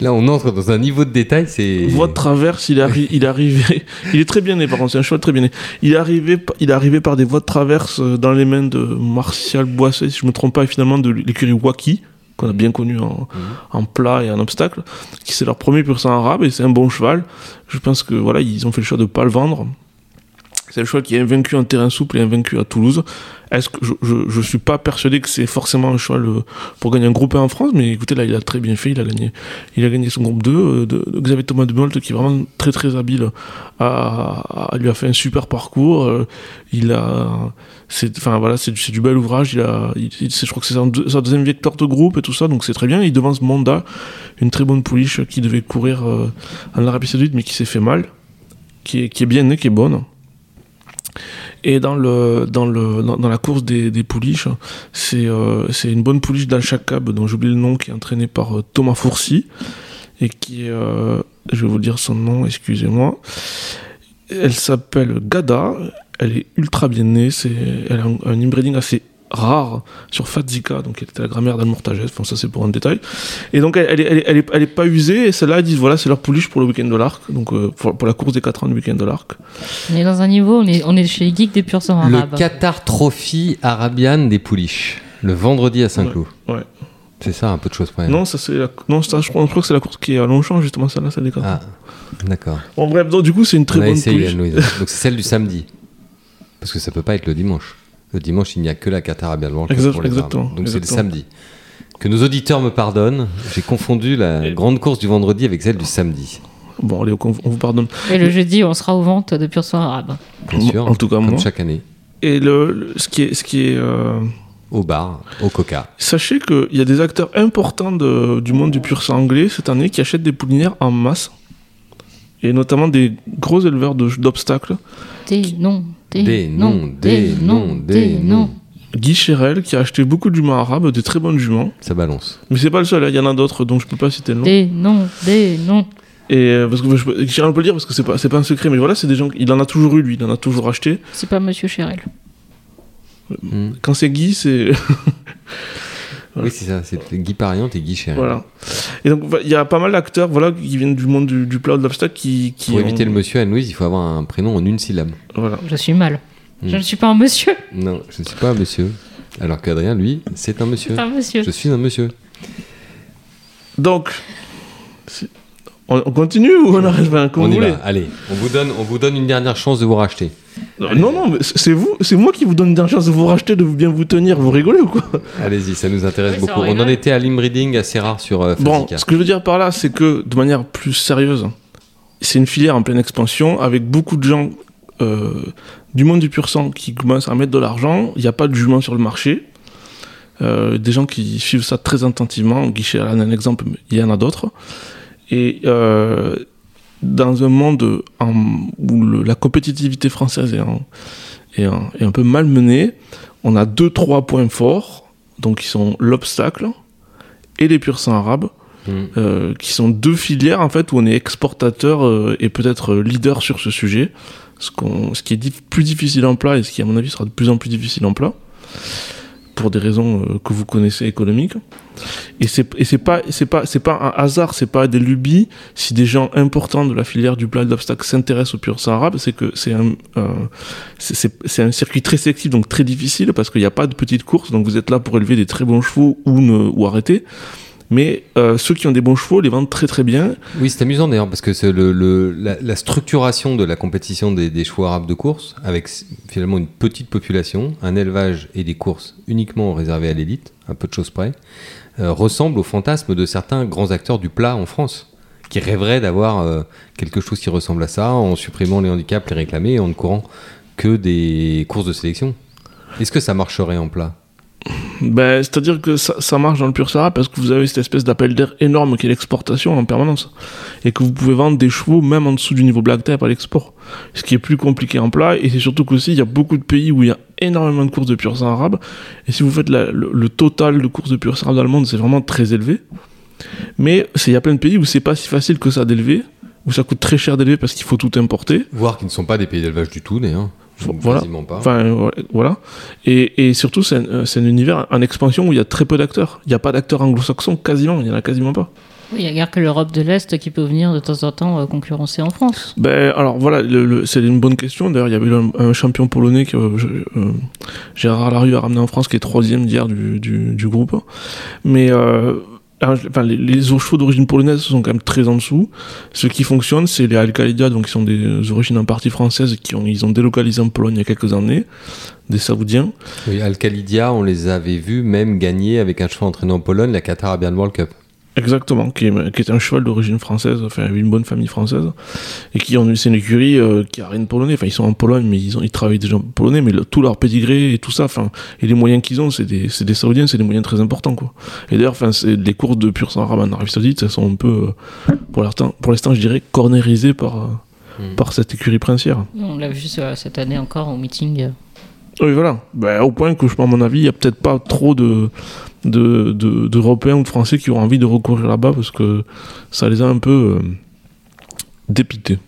[SPEAKER 2] Là, on entre dans un niveau de détail, c'est.
[SPEAKER 5] voies de traverse. Il arri- il est arrivé. Il est très bien né, par contre. C'est un cheval très bien né. Il est arrivé, il est arrivé par des voies de traverse euh, dans les mains de Martial Boisset, si je me trompe pas, et finalement de l'écurie Waki qu'on a bien connu en, en plat et en obstacle, qui c'est leur premier pur sang arabe et c'est un bon cheval. Je pense que voilà, ils ont fait le choix de pas le vendre. C'est le cheval qui est invaincu en terrain souple et invaincu à Toulouse. Est-ce que je, je, je suis pas persuadé que c'est forcément un cheval pour gagner un groupe 1 en France, mais écoutez là, il a très bien fait. Il a gagné, il a gagné son groupe 2 euh, Xavier Thomas de Bolt qui est vraiment très très habile. Lui a fait un super parcours. euh, il a, c'est, enfin voilà, c'est, du- bel ouvrage. Il a, il- je crois que c'est sa deuxième victoire de groupe et tout ça, donc c'est très bien. Il devance Monda, une très bonne pouliche qui devait courir euh, en Arabie Saoudite, mais qui s'est fait mal, qui est, qui est bien née, qui est bonne. Et dans, le, dans, le, dans, la course des, des pouliches, c'est euh, une bonne pouliche d'Al-Shakab, dont j'oublie le nom, qui est entraînée par euh, Thomas Fourcy, et qui euh, je vais vous dire son nom, excusez-moi. Elle s'appelle Gada, elle est ultra bien née, elle a un, un inbreeding assez rare sur Fadzika, donc elle était la grand-mère d'Anne Mortaget, enfin ça c'est pour un détail. Et donc elle, elle, est, elle, est, elle, est, elle est pas usée, et celle-là ils disent voilà c'est leur pouliche pour le week-end de l'Arc, donc euh, pour, pour la course des 4 ans du week-end de l'Arc.
[SPEAKER 4] On est dans un niveau, on est, on est chez les geeks des purs sang
[SPEAKER 2] Le
[SPEAKER 4] arabes.
[SPEAKER 2] Qatar Trophy Arabian des Pouliches. Le vendredi à Saint-Cloud.
[SPEAKER 5] Ouais.
[SPEAKER 2] C'est ça, un peu de choses près.
[SPEAKER 5] Non, ça c'est la... non, ça, je, crois, je crois que c'est la course qui est à Longchamp justement, celle-là, celle des 4
[SPEAKER 2] Ah, d'accord.
[SPEAKER 5] Bon bref, donc du coup c'est une très
[SPEAKER 2] On
[SPEAKER 5] bonne
[SPEAKER 2] essayé. Donc c'est celle du samedi. Parce que ça peut pas être le dimanche. Le dimanche, il n'y a que la Qatar
[SPEAKER 5] Exact-
[SPEAKER 2] pour les
[SPEAKER 5] exactement.
[SPEAKER 2] Donc c'est le samedi. Que nos auditeurs me pardonnent, j'ai confondu la
[SPEAKER 5] Et-
[SPEAKER 2] grande course du vendredi avec celle du samedi.
[SPEAKER 5] Bon allez, on, vous pardonne.
[SPEAKER 4] Et le jeudi, on sera aux ventes de purs sang arabes.
[SPEAKER 2] Bien sûr.
[SPEAKER 5] En tout cas
[SPEAKER 2] comme
[SPEAKER 5] moi.
[SPEAKER 2] chaque année.
[SPEAKER 5] Et le, le- ce qui est, ce qui est euh,
[SPEAKER 2] Au bar, au coca.
[SPEAKER 5] Sachez qu'il y a des acteurs importants de- du monde du pur sang anglais cette année qui achètent des poulinières en masse. Et notamment des gros éleveurs de- d'obstacles.
[SPEAKER 4] Des noms, des,
[SPEAKER 2] Des
[SPEAKER 4] noms,
[SPEAKER 2] des noms, des noms.
[SPEAKER 5] Guy Chérel qui a acheté beaucoup de juments arabes, des très bonnes juments.
[SPEAKER 2] Ça balance.
[SPEAKER 5] Mais c'est pas le seul, hein, il y en a d'autres dont je peux pas citer le nom.
[SPEAKER 4] Des noms, des noms.
[SPEAKER 5] Et euh, parce que je, peux- Guicheret, on peut le dire parce que c'est pas, c'est pas un secret, mais voilà, c'est des gens. Il en a toujours eu, lui, il en a toujours acheté.
[SPEAKER 4] C'est pas Monsieur Chérel.
[SPEAKER 2] Hmm.
[SPEAKER 5] Quand c'est Guy, c'est.
[SPEAKER 2] Oui, c'est ça. C'est Guy Pariante et Guy Chéret.
[SPEAKER 5] voilà. Et donc, il y a pas mal d'acteurs voilà, qui viennent du monde du, du plat de l'obstacle qui. qui
[SPEAKER 2] Pour
[SPEAKER 5] ont-
[SPEAKER 2] éviter le monsieur Anne-Louise, il faut avoir un prénom en une syllabe.
[SPEAKER 5] Voilà.
[SPEAKER 4] Je suis mal.
[SPEAKER 2] Hmm.
[SPEAKER 4] Je ne suis pas un monsieur.
[SPEAKER 2] Non, je ne suis pas un monsieur. Alors qu'Adrien, lui, c'est un monsieur.
[SPEAKER 4] Pas un monsieur.
[SPEAKER 2] Je suis un monsieur.
[SPEAKER 5] Donc. On, on continue ou on arrête Comme
[SPEAKER 2] on
[SPEAKER 5] vous
[SPEAKER 2] y
[SPEAKER 5] voulez.
[SPEAKER 2] va. Allez, on vous donne, on vous donne une dernière chance de vous racheter.
[SPEAKER 5] Non, non, c'est vous, c'est moi qui vous donne une dernière chance de vous racheter, de bien vous tenir. Vous rigolez ou quoi
[SPEAKER 2] Allez-y, ça nous intéresse
[SPEAKER 4] Oui,
[SPEAKER 2] beaucoup. On en était à l'inbreeding assez rare sur euh,
[SPEAKER 5] Bon, ce que je veux dire par là, c'est que de manière plus sérieuse, c'est une filière en pleine expansion avec beaucoup de gens euh, du monde du pur sang qui commencent à mettre de l'argent. Il n'y a pas de jument sur le marché. Euh, des gens qui suivent ça très attentivement. Guichet en a un exemple, mais il y en a d'autres. Et euh, dans un monde en- où le- la compétitivité française est, en- est en- est un peu malmenée, on a deux, trois points forts, donc qui sont l'obstacle et les pur sang arabes
[SPEAKER 2] Mm.
[SPEAKER 5] euh, qui sont deux filières en fait où on est exportateur euh, et peut-être leader sur ce sujet, ce, qui est plus difficile en plat et ce qui à mon avis sera de plus en plus difficile en plat pour des raisons euh, que vous connaissez économiques. Et c'est et c'est pas un hasard, c'est pas des lubies. Si des gens importants de la filière du plat et s'intéressent au pur arabe, c'est que c'est un euh, c'est- un circuit très sélectif donc très difficile parce qu'il n'y a pas de petites courses donc vous êtes là pour élever des très bons chevaux ou ou arrêter. Mais euh, ceux qui ont des bons chevaux les vendent très très bien.
[SPEAKER 2] Oui, c'est amusant d'ailleurs parce que c'est la, structuration de la compétition des, chevaux arabes de course, avec finalement une petite population, un élevage et des courses uniquement réservées à l'élite, un peu de choses près, euh, ressemble au fantasme de certains grands acteurs du plat en France, qui rêveraient d'avoir euh, quelque chose qui ressemble à ça en supprimant les handicaps, les réclamés en ne courant que des courses de sélection. Est-ce que ça marcherait en plat?
[SPEAKER 5] Ben, C'est-à-dire que ça, marche dans le pur Sahara parce que vous avez cette espèce d'appel d'air énorme qui est l'exportation en permanence. Et que vous pouvez vendre des chevaux même en dessous du niveau black type à l'export. Ce qui est plus compliqué en plat. Et c'est surtout qu'aussi, il y a beaucoup de pays où il y a énormément de courses de pur sang arabe. Et si vous faites le, total de courses de pur sang arabe dans le monde, c'est vraiment très élevé. Mais il y a plein de pays où c'est pas si facile que ça d'élever. Où ça coûte très cher d'élever parce qu'il faut tout importer.
[SPEAKER 2] Voire qui ne sont pas des pays d'élevage du tout, d'ailleurs.
[SPEAKER 5] Voilà.
[SPEAKER 2] Quasiment pas.
[SPEAKER 5] Enfin, euh, voilà. Et, et surtout, c'est un, euh, c'est un univers en expansion où il y a très peu d'acteurs. Il n'y a pas d'acteurs anglo-saxons, quasiment. Il n'y en a quasiment pas.
[SPEAKER 4] Oui, il n'y a guère que l'Europe de l'Est qui peut venir de temps en temps euh, concurrencer en France.
[SPEAKER 5] Ben, alors voilà, c'est une bonne question. D'ailleurs, il y avait eu un, un champion polonais que euh, euh, Gérard Larue a ramené en France, qui est troisième d'hier du, du, du groupe. Mais euh, enfin, les, les chevaux d'origine polonaise sont quand même très en dessous. Ce qui fonctionne, c'est les Alcalidia, donc qui sont des origines en partie françaises, qui ont, ils ont délocalisé en Pologne il y a quelques années, des Saoudiens.
[SPEAKER 2] Oui, Alcalidia, on les avait vus même gagner avec un cheval entraîné en Pologne la Qatar Arabian World Cup.
[SPEAKER 5] Exactement, qui est, qui est un cheval d'origine française, enfin une bonne famille française, et qui ont c'est une écurie euh, qui a rien de polonais. Enfin, ils sont en Pologne, mais ils ont ils travaillent déjà en polonais, mais le- tout leur pédigré et tout ça, enfin, et les moyens qu'ils ont, c'est des, c'est des saoudiens, c'est des moyens très importants, quoi. Et d'ailleurs, enfin, c'est les courses de pur sang arabe en Arabie Saoudite, elles sont un peu, euh, pour l'instant, pour l'instant, je dirais, cornérisées par, euh,
[SPEAKER 2] Hmm.
[SPEAKER 5] par cette écurie princière.
[SPEAKER 4] On l'a vu euh, cette année encore au meeting.
[SPEAKER 5] Oui, voilà. Ben, au point que, je pense, à mon avis, il y a peut-être pas trop de, de, de- d'Européens ou de Français qui ont envie de recourir là-bas parce que ça les a un peu euh, dépités.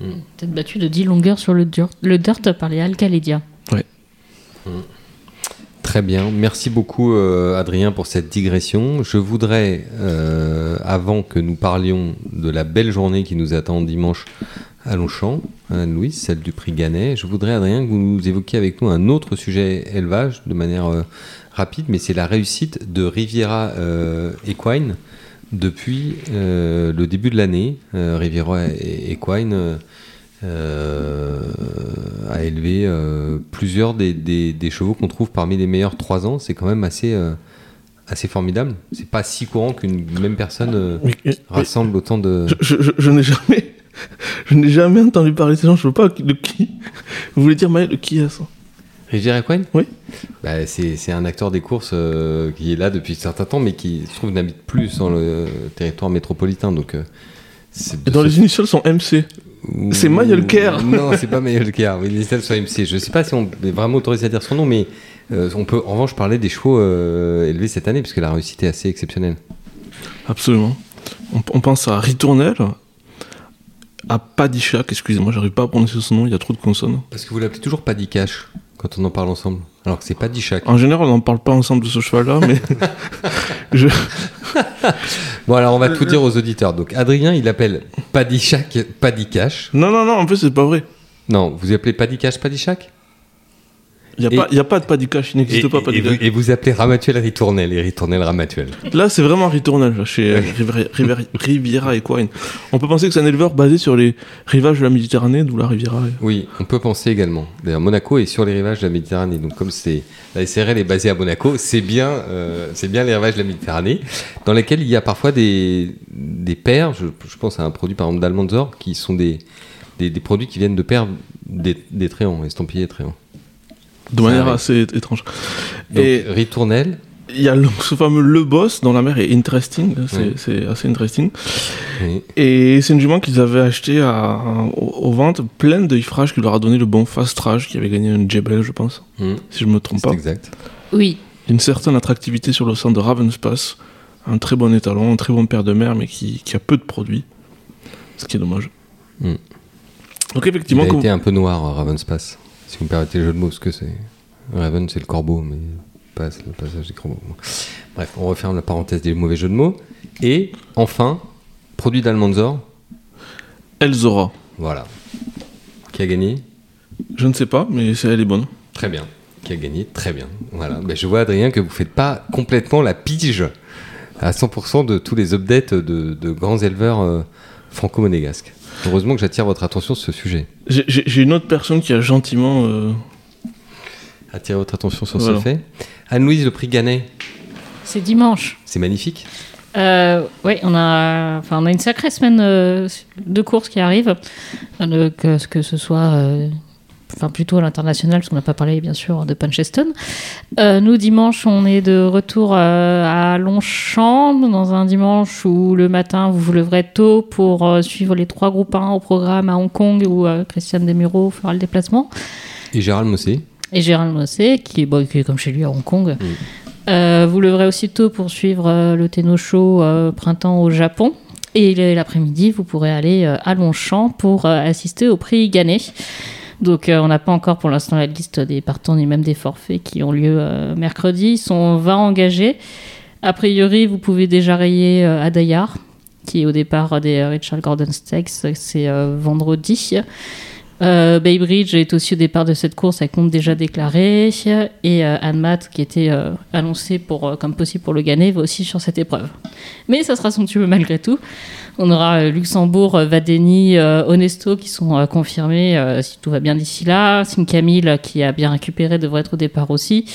[SPEAKER 4] Peut-être battu de 10 longueurs sur le dirt, le dirt par les Alcalidia.
[SPEAKER 2] Très bien. Merci beaucoup, euh, Adrien, pour cette digression. Je voudrais, euh, avant que nous parlions de la belle journée qui nous attend dimanche à Longchamp, Anne-Louise, celle du prix Gannet, je voudrais, Adrien, que vous nous évoquiez avec nous un autre sujet élevage de manière euh, rapide, mais c'est la réussite de Riviera Equine depuis le début de l'année. Riviera Equine. Euh, a élevé euh, plusieurs des, des- des chevaux qu'on trouve parmi les meilleurs 3 ans. C'est quand même assez, euh, assez formidable. C'est pas si courant qu'une même personne euh,
[SPEAKER 5] mais-
[SPEAKER 2] rassemble autant de.
[SPEAKER 5] je, je- je- je n'ai jamais, je n'ai jamais entendu parler de ces gens. Je ne sais pas de qui. Vous voulez dire Maël, de qui est ça
[SPEAKER 2] Equine
[SPEAKER 5] Oui.
[SPEAKER 2] Bah, c'est un acteur des courses euh, qui est là depuis un certain temps, mais qui se trouve n'habite plus sur le territoire métropolitain. Donc, euh,
[SPEAKER 5] dans les initiales sont MC. C'est Mayolker.
[SPEAKER 2] Non, c'est pas Mayolker. Oui, les initiales sont MC. Je sais pas si on est vraiment autorisé à dire son nom, mais euh, on peut en revanche parler des chevaux euh, élevés cette année, puisque la réussite est assez exceptionnelle.
[SPEAKER 5] Absolument. On, on pense à Ritournelle, à Padishak, excusez-moi, j'arrive pas à prononcer son nom, il y a trop de consonnes.
[SPEAKER 2] Parce que vous l'appelez toujours Paddy Cash quand on en parle ensemble. Alors que c'est Paddy Shack.
[SPEAKER 5] En général, on n'en parle pas ensemble de ce cheval-là, mais je...
[SPEAKER 2] Bon, alors on va tout dire aux auditeurs. Donc Adrien, il appelle Paddy Shack Paddy Cash.
[SPEAKER 5] Non, non, non, en fait, c'est pas vrai.
[SPEAKER 2] Non, vous appelez Paddy Cash Paddy Shack
[SPEAKER 5] Il n'y
[SPEAKER 2] Et-
[SPEAKER 5] a, pas- a pas de Padikash, il n'existe pas
[SPEAKER 2] et- et
[SPEAKER 5] Padikash.
[SPEAKER 2] vous, et vous appelez Ramatuel Ritournel et Ritournel Ramatuel.
[SPEAKER 5] Là, c'est vraiment ritournel chez euh, Riviera, Riviera- Riviera Equine. On peut penser que c'est un éleveur basé sur les rivages de la Méditerranée, d'où la Riviera. est.
[SPEAKER 2] Oui, on peut penser également. D'ailleurs, Monaco est sur les rivages de la Méditerranée. Donc, comme c'est la SRL est basée à Monaco, c'est bien, euh, c'est bien les rivages de la Méditerranée, dans lesquels il y a parfois des, des paires. Je, je pense à un produit, par exemple, d'Almanzor, qui sont des, des, des produits qui viennent de paires des, des tréants, estampillés tréants.
[SPEAKER 5] De manière assez étrange.
[SPEAKER 2] Donc,
[SPEAKER 5] Et
[SPEAKER 2] Ritournel,
[SPEAKER 5] il y a le- ce fameux Le Boss dans la mer est interesting, c'est
[SPEAKER 2] Oui.
[SPEAKER 5] assez interesting.
[SPEAKER 2] oui.
[SPEAKER 5] Et c'est une jument qu'ils avaient acheté à, aux, aux ventes, pleine de ifrage qui leur a donné le bon fastrage, qui avait gagné un Jebel, je pense,
[SPEAKER 2] Hum,
[SPEAKER 5] si je me trompe
[SPEAKER 2] c'est
[SPEAKER 5] pas.
[SPEAKER 2] exact.
[SPEAKER 4] Oui.
[SPEAKER 5] Une certaine attractivité sur le sang de Ravenspass, un très bon étalon, un très bon père de mer, mais qui, qui a peu de produits, ce qui est dommage.
[SPEAKER 2] Hmm.
[SPEAKER 5] Donc
[SPEAKER 2] Il
[SPEAKER 5] effectivement,
[SPEAKER 2] a
[SPEAKER 5] comme-
[SPEAKER 2] été un peu noir, Ravenspass, si vous me permettez le jeu de mots, parce que c'est. Raven, c'est le corbeau, mais pas le passage des corbeaux. Bref, on referme la parenthèse des mauvais jeux de mots. Et enfin, produit d'Almanzor,
[SPEAKER 5] Elzora,
[SPEAKER 2] voilà. Qui a gagné?
[SPEAKER 5] Je ne sais pas, mais elle est bonne.
[SPEAKER 2] Très bien. Qui a gagné? Très bien. Voilà. Ben, je vois, Adrien, que vous faites pas complètement la pige à 100% de tous les updates de, de grands éleveurs euh, franco-monégasques. Heureusement que j'attire votre attention sur ce sujet.
[SPEAKER 5] J'ai- une autre personne qui a gentiment... euh,
[SPEAKER 2] Attirer votre attention sur
[SPEAKER 5] Voilà.
[SPEAKER 2] ce fait. Anne-Louise, le prix Gannet,
[SPEAKER 4] C'est dimanche.
[SPEAKER 2] c'est magnifique.
[SPEAKER 4] Euh, oui, on a, enfin, on a une sacrée semaine euh, de courses qui arrive, Euh, que, que ce soit, euh, enfin plutôt à l'international, parce qu'on n'a pas parlé bien sûr de Puncheston. Euh, nous dimanche, on est de retour euh, à Longchamp dans un dimanche où le matin vous vous leverez tôt pour euh, suivre les trois groupes 1 au programme à Hong Kong où Christiane Desmureaux fera le déplacement
[SPEAKER 2] Et Gérald Mossé
[SPEAKER 4] et Gérald Mossé, qui, est- bon, qui est comme chez lui à Hong Kong. Euh, vous leverez aussitôt pour suivre euh, le Tenno Show euh, printemps au Japon. Et l'après-midi, vous pourrez aller à Longchamp pour assister au prix Gannet. Donc, euh, on n'a pas encore pour l'instant la liste des partants ni même des forfaits qui ont lieu euh, mercredi. Ils sont 20 engagés. A priori, vous pouvez déjà rayer euh, qui est au départ des euh, Richard Gordon Stakes. C'est vendredi. Euh, Baybridge est aussi au départ de cette course, elle compte déjà déclaré. Et euh, Anne-Math, qui était euh, annoncée pour, euh, comme possible pour le gagner, va aussi sur cette épreuve. Mais ça sera somptueux malgré tout. On aura euh, Luxembourg, Vadeni, euh, Honesto qui sont euh, confirmés euh, si tout va bien d'ici là. Sim Camille, qui a bien récupéré, devrait être au départ aussi.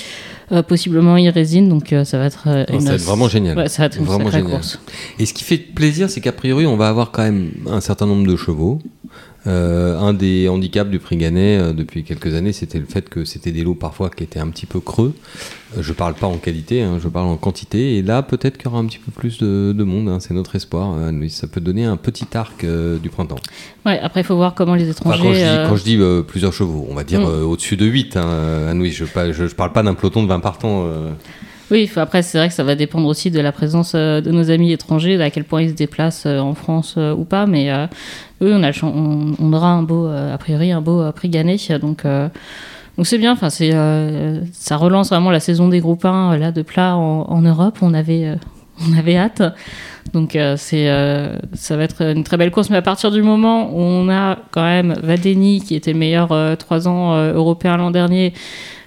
[SPEAKER 4] Euh, possiblement Irésine, donc euh, ça va être euh,
[SPEAKER 2] Oh, ça va être vraiment génial.
[SPEAKER 4] Ouais, ça va être une
[SPEAKER 2] Vraiment
[SPEAKER 4] sacrée
[SPEAKER 2] génial.
[SPEAKER 4] course.
[SPEAKER 2] Et ce qui fait plaisir, c'est qu'a priori, on va avoir quand même un certain nombre de chevaux. Euh, un des handicaps du prix Gannet euh, depuis quelques années, c'était le fait que c'était des lots parfois qui étaient un petit peu creux. Euh, je parle pas en qualité, hein, je parle en quantité. Et là, peut-être qu'il y aura un petit peu plus de, de monde. hein, c'est notre espoir. euh, ça peut donner un petit arc du printemps.
[SPEAKER 4] Ouais, après, il faut voir comment les
[SPEAKER 2] Enfin,
[SPEAKER 4] étrangers.
[SPEAKER 2] quand je dis, quand je dis, plusieurs chevaux, on va dire
[SPEAKER 4] Mm.
[SPEAKER 2] au-dessus de 8. Hein, Anne-Louise. je, je, je parle pas d'un peloton de 20 partants. Euh.
[SPEAKER 4] Oui, après, c'est vrai que ça va dépendre aussi de la présence euh, de nos amis étrangers, à quel point ils se déplacent euh, en France euh, ou pas. Mais euh, on, on, aura un beau, euh, a priori, un beau euh, prix gagné. Donc, euh, donc c'est bien. Enfin, c'est, euh, ça relance vraiment la saison des groupes 1 euh, là, de plat en, Europe. On avait, euh, on avait hâte. Donc, euh, c'est, euh, ça va être une très belle course. Mais à partir du moment où on a quand même Vadeni, qui était le meilleur 3 ans euh, européen l'an dernier,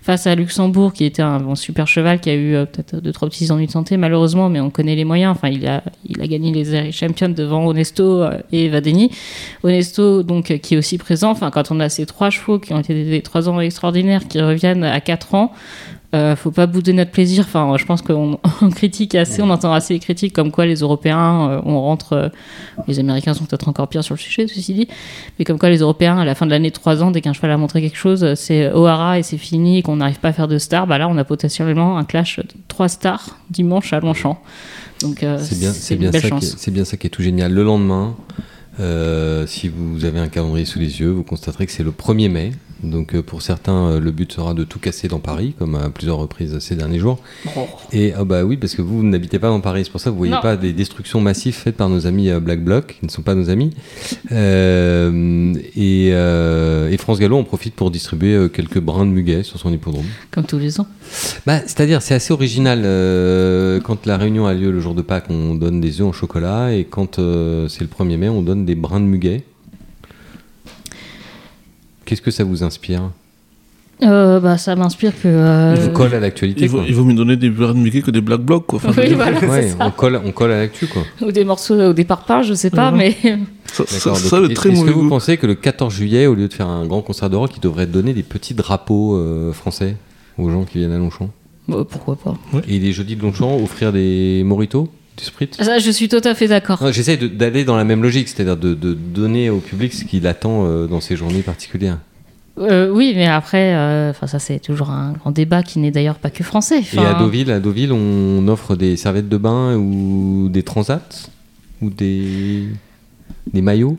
[SPEAKER 4] face à Luxembourg, qui était un bon, super cheval, qui a eu euh, peut-être deux, trois petits ennuis de santé, malheureusement, mais on connaît les moyens. Enfin, il a, il a gagné les Champions devant Onesto euh, et Vadeni. Onesto, donc, euh, qui est aussi présent. Enfin, quand on a ces trois chevaux qui ont été des trois ans extraordinaires, qui reviennent à quatre ans, euh, faut pas bouder notre plaisir. Enfin, je pense qu'on on critique assez, on entend assez les critiques comme quoi les Européens, euh, on rentre. euh, les Américains sont peut-être encore pires sur le sujet, ceci dit. Mais comme quoi les Européens, à la fin de l'année 3 ans, dès qu'un cheval a montré quelque chose, euh, c'est O'Hara et c'est fini et qu'on n'arrive pas à faire de stars, bah là on a potentiellement un clash de 3 stars dimanche à Longchamp. Donc
[SPEAKER 2] C'est bien, c'est bien, ça qui est,
[SPEAKER 4] chance.
[SPEAKER 2] c'est bien ça qui est tout génial. Le lendemain, si vous avez un calendrier sous les yeux, vous constaterez que c'est le 1er mai. Donc euh, pour certains, euh, le but sera de tout casser dans Paris, comme à plusieurs reprises ces derniers jours. Et ah bah oui, parce que vous, vous n'habitez pas dans Paris, c'est pour ça que vous voyez
[SPEAKER 4] Non.
[SPEAKER 2] pas des destructions massives faites par nos amis euh, Black Bloc, qui ne sont pas nos amis. Euh, et, euh, et France Gallo en profite pour distribuer quelques brins de muguet sur son hippodrome.
[SPEAKER 4] Comme tous les ans.
[SPEAKER 2] Bah, c'est-à-dire, c'est assez original. euh, quand la réunion a lieu le jour de Pâques, on donne des œufs en chocolat, et quand c'est le 1er mai, on donne des brins de muguet. Qu'est-ce que ça vous inspire
[SPEAKER 4] Euh, bah, ça m'inspire que. euh,
[SPEAKER 2] Il vous colle à l'actualité,
[SPEAKER 5] Il il vaut mieux donner des Blood Mickey que des Black Blocs, quoi. Enfin,
[SPEAKER 4] Oui, voilà,
[SPEAKER 2] Ouais,
[SPEAKER 4] c'est
[SPEAKER 2] on colle, on colle à l'actu, quoi.
[SPEAKER 4] Ou des morceaux au départ pas, je sais pas, mais.
[SPEAKER 5] Ça, ça,
[SPEAKER 2] D'accord,
[SPEAKER 5] ça,
[SPEAKER 2] donc,
[SPEAKER 5] le
[SPEAKER 2] est-
[SPEAKER 5] très
[SPEAKER 2] Est-ce que vous
[SPEAKER 5] goût.
[SPEAKER 2] pensez que le 14 juillet, au lieu de faire un grand concert de rock, ils devraient donner des petits drapeaux euh, français aux gens qui viennent à Longchamp?
[SPEAKER 4] Bah, pourquoi pas
[SPEAKER 2] Et les jeudis de Longchamp, offrir des moritos, du sprit
[SPEAKER 4] Ça, je suis tout à fait d'accord.
[SPEAKER 2] Non, J'essaie de- d'aller dans la même logique, c'est-à-dire de, de donner au public ce qu'il attend euh, dans ces journées particulières.
[SPEAKER 4] Euh, oui, mais après, euh, enfin ça c'est toujours un grand débat qui n'est d'ailleurs pas que français.
[SPEAKER 2] Et à Deauville, à Deauville, on offre des serviettes de bain ou des transats ou des, des maillots?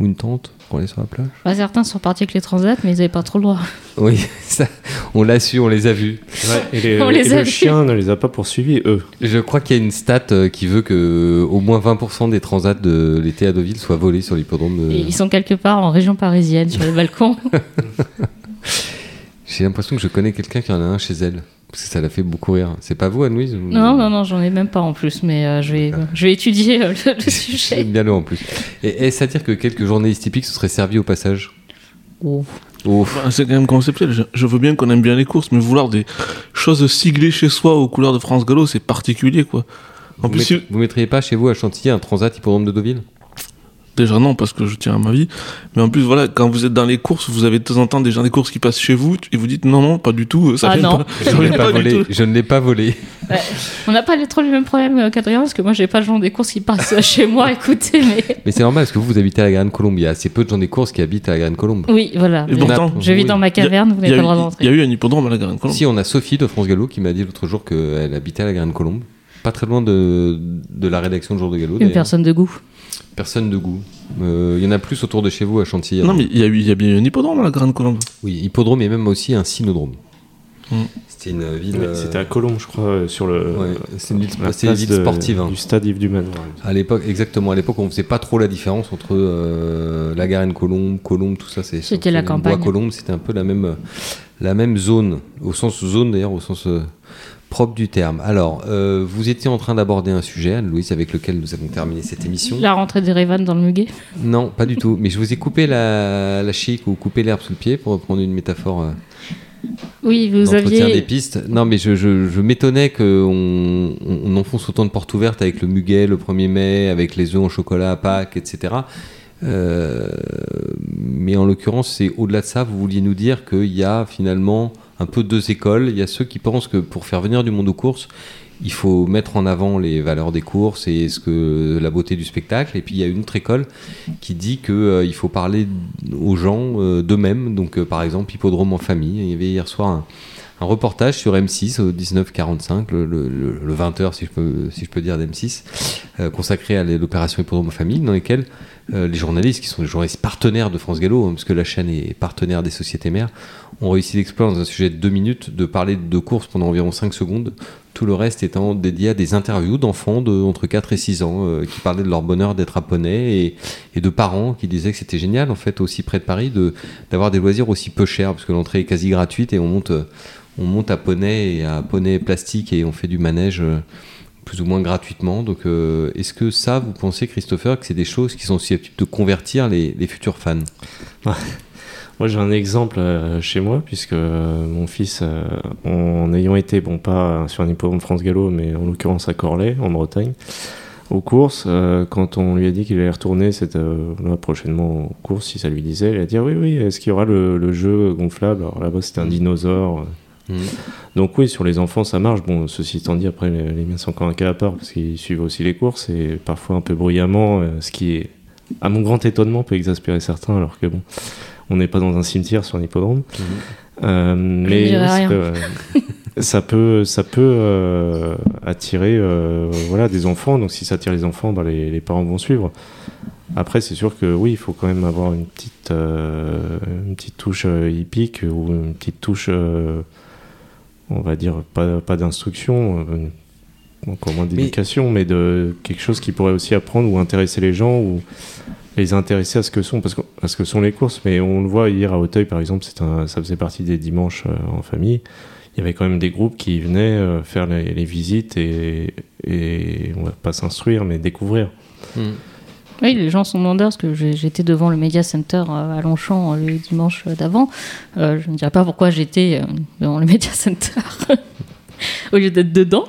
[SPEAKER 2] Ou une tente pour aller sur la plage.
[SPEAKER 4] bah, certains sont partis avec les transats, mais ils n'avaient pas trop le droit.
[SPEAKER 2] Oui, ça, on l'a su, on les a vus.
[SPEAKER 3] Ouais, et les-
[SPEAKER 4] On les a
[SPEAKER 3] le
[SPEAKER 4] vus.
[SPEAKER 3] chien ne les a pas poursuivis, eux.
[SPEAKER 2] Je crois qu'il y a une stat euh, qui veut que au moins 20% des transats de l'été à Deauville soient volés sur l'hippodrome. de-
[SPEAKER 4] ils sont quelque part en région parisienne, sur les balcons.
[SPEAKER 2] J'ai l'impression que je connais quelqu'un qui en a un chez elle. Parce que ça l'a fait beaucoup rire. C'est pas vous, Anne-Louise ou-
[SPEAKER 4] non, non, non, j'en ai même pas en plus, mais euh, je, vais, je vais étudier euh, le, le sujet.
[SPEAKER 2] J'aime bien le en plus. Et est-ce à dire que quelques journalistes typiques se seraient servis au passage?
[SPEAKER 4] Oh.
[SPEAKER 5] Enfin, c'est quand même conceptuel. Je, je veux bien qu'on aime bien les courses, mais vouloir des choses siglées chez soi aux couleurs de France Gallo, c'est particulier, quoi. En
[SPEAKER 2] Vous,
[SPEAKER 5] plus,
[SPEAKER 2] mettre-
[SPEAKER 5] si-
[SPEAKER 2] vous mettriez pas chez vous à Chantilly un transat hippodrome de Deauville?
[SPEAKER 5] Déjà non, parce que je tiens à ma vie. Mais en plus, voilà, quand vous êtes dans les courses, vous avez de temps en temps des gens des courses qui passent chez vous, et vous dites non, non, pas du tout, ça
[SPEAKER 4] Ah
[SPEAKER 5] vient
[SPEAKER 4] non.
[SPEAKER 5] pas.
[SPEAKER 2] Je ne l'ai pas volé. Je ne l'ai pas volé.
[SPEAKER 4] Ouais. On n'a pas les- trop les mêmes problèmes euh, qu'Adrien, parce que moi j'ai pas le genre des courses qui passent chez moi, écoutez, mais.
[SPEAKER 2] Mais c'est normal parce que vous, vous habitez à la Grande Colombe. Il y a assez peu de gens des courses qui habitent à la Grande Colombe.
[SPEAKER 4] Oui, voilà.
[SPEAKER 5] Et
[SPEAKER 4] Mais
[SPEAKER 5] pourtant,
[SPEAKER 4] je vis
[SPEAKER 2] oui.
[SPEAKER 4] dans ma caverne, vous
[SPEAKER 5] Il y,
[SPEAKER 4] n'avez
[SPEAKER 5] a
[SPEAKER 4] pas le droit
[SPEAKER 5] eu, il y
[SPEAKER 4] d'entrer.
[SPEAKER 5] a eu un hippodrome à la Garenne Colombe.
[SPEAKER 2] Si, on a Sophie de France Gallo qui m'a dit l'autre jour qu'elle habitait à la Grande Colombe. Pas très loin de, de la rédaction de Jour de Gallo.
[SPEAKER 4] Une personne de goût.
[SPEAKER 2] Personne de goût. Euh, Il y en a plus autour de chez vous à Chantilly.
[SPEAKER 5] Non, mais il y, a y bien eu un hippodrome à la Garenne Colombe.
[SPEAKER 2] Oui, hippodrome et même aussi un cynodrome.
[SPEAKER 5] Mm.
[SPEAKER 2] C'était une ville. Euh,
[SPEAKER 3] C'était à Colombe, je crois, euh, sur le.
[SPEAKER 2] Ouais, c'est une ville-
[SPEAKER 3] la
[SPEAKER 2] c'est une
[SPEAKER 3] place
[SPEAKER 2] ville
[SPEAKER 3] de-
[SPEAKER 2] sportive, hein.
[SPEAKER 3] Du stade Yves du Manoir.
[SPEAKER 2] À l'époque, exactement. À l'époque, on faisait pas trop la différence entre euh, la Garenne Colombe, Colombe, tout ça. C'est
[SPEAKER 4] C'était la
[SPEAKER 2] Bois
[SPEAKER 4] campagne.
[SPEAKER 2] Colombe, c'était un peu la même, la même zone, au sens zone d'ailleurs, au sens euh, propre du terme. Alors, euh, vous étiez en train d'aborder un sujet, Anne-Louise, avec lequel nous avons terminé cette émission.
[SPEAKER 4] La rentrée des Révan dans le muguet.
[SPEAKER 2] Non, pas du tout. Mais je vous ai coupé la, la chic ou coupé l'herbe sous le pied pour reprendre une métaphore. euh,
[SPEAKER 4] Oui, vous aviez.
[SPEAKER 2] des pistes. Non, mais je, je, je m'étonnais qu'on on, on enfonce autant de portes ouvertes avec le muguet le 1er mai, avec les œufs en chocolat à Pâques, etc. Euh, mais en l'occurrence, c'est au-delà de ça, vous vouliez nous dire qu'il y a finalement un peu deux écoles. Il y a ceux qui pensent que pour faire venir du monde aux courses, il faut mettre en avant les valeurs des courses et ce que la beauté du spectacle. Et puis il y a une autre école qui dit que euh, il faut parler aux gens euh, d'eux-mêmes. Donc euh, par exemple, hippodrome en famille. Il y avait hier soir un, reportage sur M6 au 1945, le, le, le- le 20h si je peux, si je peux dire d'M6, euh, consacré à l'opération hippodrome en famille, dans lesquels euh, les journalistes, qui sont les journalistes partenaires de France Gallo, hein, parce que la chaîne est partenaire des sociétés mères, ont réussi l'exploit dans un sujet de deux minutes de parler de courses pendant environ 5 secondes, tout le reste étant dédié à des interviews d'enfants de entre 4 et 6 ans euh, qui parlaient de leur bonheur d'être à Poney et, de parents qui disaient que c'était génial en fait aussi près de Paris d'avoir des loisirs aussi peu chers parce que l'entrée est quasi gratuite et on monte euh, on monte à Poney et à Poney plastique et on fait du manège plus ou moins gratuitement. Donc, euh, est-ce que ça, vous pensez, Christopher, que c'est des choses qui sont susceptibles de convertir les, futurs fans?
[SPEAKER 3] Moi, j'ai un exemple euh, chez moi, puisque euh, mon fils, en ayant été, bon, pas sur un hippodrome France Gallo, mais en l'occurrence à Corlay, en Bretagne, aux courses, quand on lui a dit qu'il allait retourner cette, prochainement aux courses, si ça lui disait, il a dit oui, oui, est-ce qu'il y aura le, le jeu gonflable? Alors là-bas, c'était un dinosaure.
[SPEAKER 2] Mhm.
[SPEAKER 3] Donc oui, sur les enfants, ça marche. Bon, ceci étant dit, après, les, les miens sont encore un cas à part, parce qu'ils suivent aussi les courses, et parfois un peu bruyamment, euh, ce qui est, à mon grand étonnement, peut exaspérer certains, alors que bon, on n'est pas dans un cimetière sur un hippodrome. Euh, mais ça peut, euh, ça peut, ça peut euh, attirer voilà, des enfants. Donc si ça attire les enfants, bah, les, les parents vont suivre. Après, c'est sûr que oui, il faut quand même avoir une petite petite, euh, une petite touche euh, hippique ou une petite touche, euh, on va dire, pas, pas d'instruction, euh, encore moins d'éducation, mais... de quelque chose qui pourrait aussi apprendre ou intéresser les gens ou les intéresser à ce que sont, parce que, à ce que sont les courses. Mais on le voit hier à Auteuil, par exemple, c'est un, ça faisait partie des dimanches euh, en famille. Il y avait quand même des groupes qui venaient euh, faire les, les visites et, et on va pas s'instruire, mais découvrir.
[SPEAKER 2] Mm.
[SPEAKER 4] Oui, les gens sont demandeurs parce que j'étais devant le Media Center euh, à Longchamp euh, le dimanche euh, d'avant. Je ne dirais pas pourquoi j'étais devant le Media Center au lieu d'être dedans.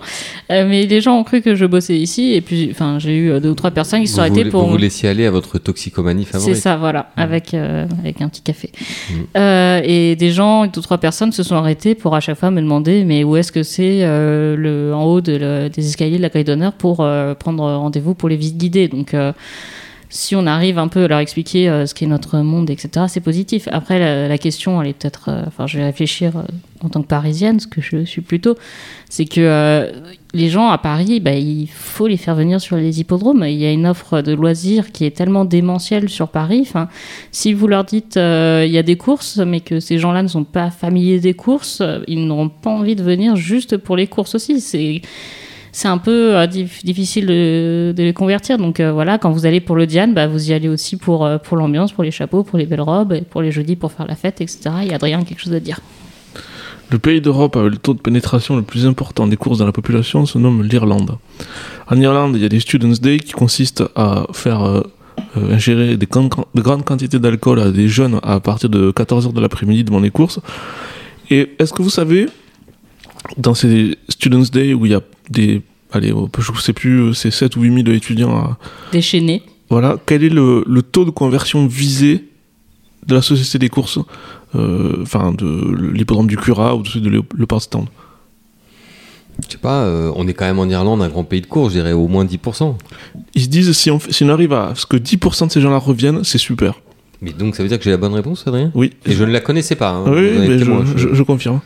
[SPEAKER 4] Euh, mais les gens ont cru que je bossais ici et puis enfin, j'ai eu euh, deux ou trois personnes qui se sont arrêtées pour...
[SPEAKER 2] vous vous laissiez aller à votre toxicomanie
[SPEAKER 4] C'est
[SPEAKER 2] favorite.
[SPEAKER 4] ça, voilà, avec, euh, avec un petit café.
[SPEAKER 2] Mm.
[SPEAKER 4] Euh, et des gens, deux ou trois personnes se sont arrêtées pour à chaque fois me demander mais où est-ce que c'est le, en haut de le- des escaliers de l'accueil d'honneur pour prendre rendez-vous pour les visites guidées. Donc si on arrive un peu à leur expliquer euh, ce qu'est notre monde, etc., c'est positif. Après, la, question, elle est peut-être. euh, Enfin, je vais réfléchir euh, en tant que parisienne, ce que je suis plutôt. C'est que euh, les gens à Paris, bah, il faut les faire venir sur les hippodromes. Il y a une offre de loisirs qui est tellement démentielle sur Paris. Enfin, si vous leur dites il y a des courses, mais que ces gens-là ne sont pas familiers des courses, ils n'auront pas envie de venir juste pour les courses aussi. C'est c'est un peu euh, dif- difficile de, les convertir. Donc euh, voilà, quand vous allez pour le Diane, bah, vous y allez aussi pour, euh, pour l'ambiance, pour les chapeaux, pour les belles robes, et pour les jeudis pour faire la fête, etc. A Adrien quelque chose à dire?
[SPEAKER 5] Le pays d'Europe avec le taux de pénétration le plus important des courses dans la population se nomme l'Irlande. En Irlande, il y a des Students' Day qui consistent à faire ingérer des, de grandes quantités d'alcool à des jeunes à partir de 14h de l'après-midi devant les courses. Et est-ce que vous savez, dans ces Students' Day où il y a des. Allez, je ne sais plus, c'est 7 ou 8 000 étudiants à,
[SPEAKER 4] Déchaîné.
[SPEAKER 5] voilà, quel est le, le taux de conversion visé de la société des courses, euh, enfin de l'hippodrome du Cura ou de celui de Stand?
[SPEAKER 2] Je sais pas, euh, on est quand même en Irlande, un grand pays de course, je dirais au moins 10%.
[SPEAKER 5] Ils se disent si on, fait- si on arrive à ce que 10% de ces gens-là reviennent, c'est super.
[SPEAKER 2] Mais donc ça veut dire que j'ai la bonne réponse, Adrien?
[SPEAKER 5] Oui.
[SPEAKER 2] Et je ne la connaissais pas. hein.
[SPEAKER 5] Oui, mais je,
[SPEAKER 2] témoin,
[SPEAKER 5] je- je confirme.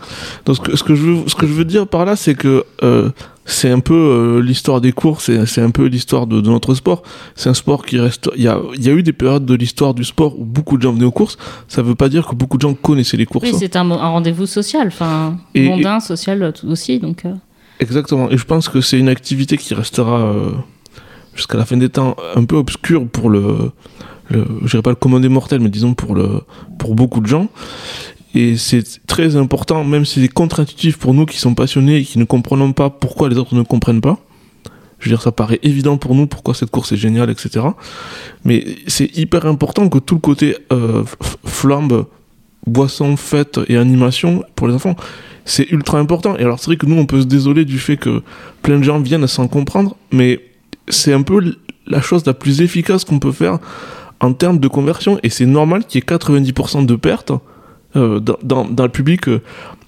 [SPEAKER 5] Donc ce que, ce que je veux, ce que je veux dire par là, c'est que euh, c'est un peu euh, l'histoire des courses, c'est un peu l'histoire de, de notre sport. C'est un sport qui reste. Il y a, il y a eu des périodes de l'histoire du sport où beaucoup de gens venaient aux courses. Ça veut pas dire que beaucoup de gens connaissaient les courses.
[SPEAKER 4] Oui, c'est un, rendez-vous social, enfin,
[SPEAKER 5] Et-
[SPEAKER 4] mondain, social euh, tout aussi. Donc, euh,
[SPEAKER 5] Exactement. Et je pense que c'est une activité qui restera euh, jusqu'à la fin des temps un peu obscure pour le, le je dirais pas le commun des mortels, mais disons pour pour beaucoup de gens. Et c'est très important, même si c'est contre-intuitif pour nous qui sommes passionnés et qui ne comprenons pas pourquoi les autres ne comprennent pas. Je veux dire, ça paraît évident pour nous pourquoi cette course est géniale, etc. Mais c'est hyper important que tout le côté euh, flambe, boisson, fête et animation pour les enfants, c'est ultra important. Et alors, c'est vrai que nous, on peut se désoler du fait que plein de gens viennent sans comprendre, mais c'est un peu la chose la plus efficace qu'on peut faire en termes de conversion. Et c'est normal qu'il y ait 90% de pertes euh, dans, dans- le public, euh,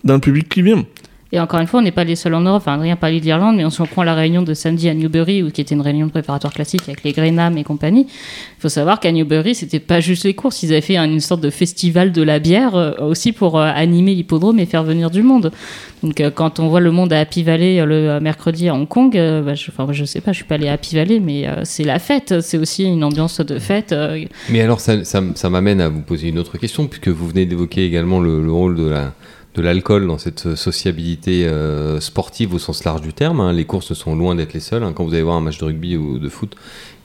[SPEAKER 5] dans le public qui vient.
[SPEAKER 4] Et encore une fois, on n'est pas les seuls en Europe. Enfin, Adrien parlait de l'Irlande, mais on se prend la réunion de samedi à Newbury, où- qui était une réunion de préparatoire classique avec les Greenham et compagnie. Il faut savoir qu'à Newbury, c'était pas juste les courses. Ils avaient fait un- une sorte de festival de la bière euh, aussi pour euh, animer l'hippodrome et faire venir du monde. Donc, euh, quand on voit le monde à Happy Valley le mercredi à Hong Kong, bah, je, enfin, je sais pas, je suis pas allé à Happy Valley, mais c'est la fête. C'est aussi une ambiance de fête.
[SPEAKER 2] Mais alors, ça, ça, m'amène à vous poser une autre question, puisque vous venez d'évoquer également le, le rôle de la l'alcool dans cette sociabilité euh, sportive au sens large du terme. hein. Les courses sont loin d'être les seules. hein. Quand vous allez voir un match de rugby ou de foot,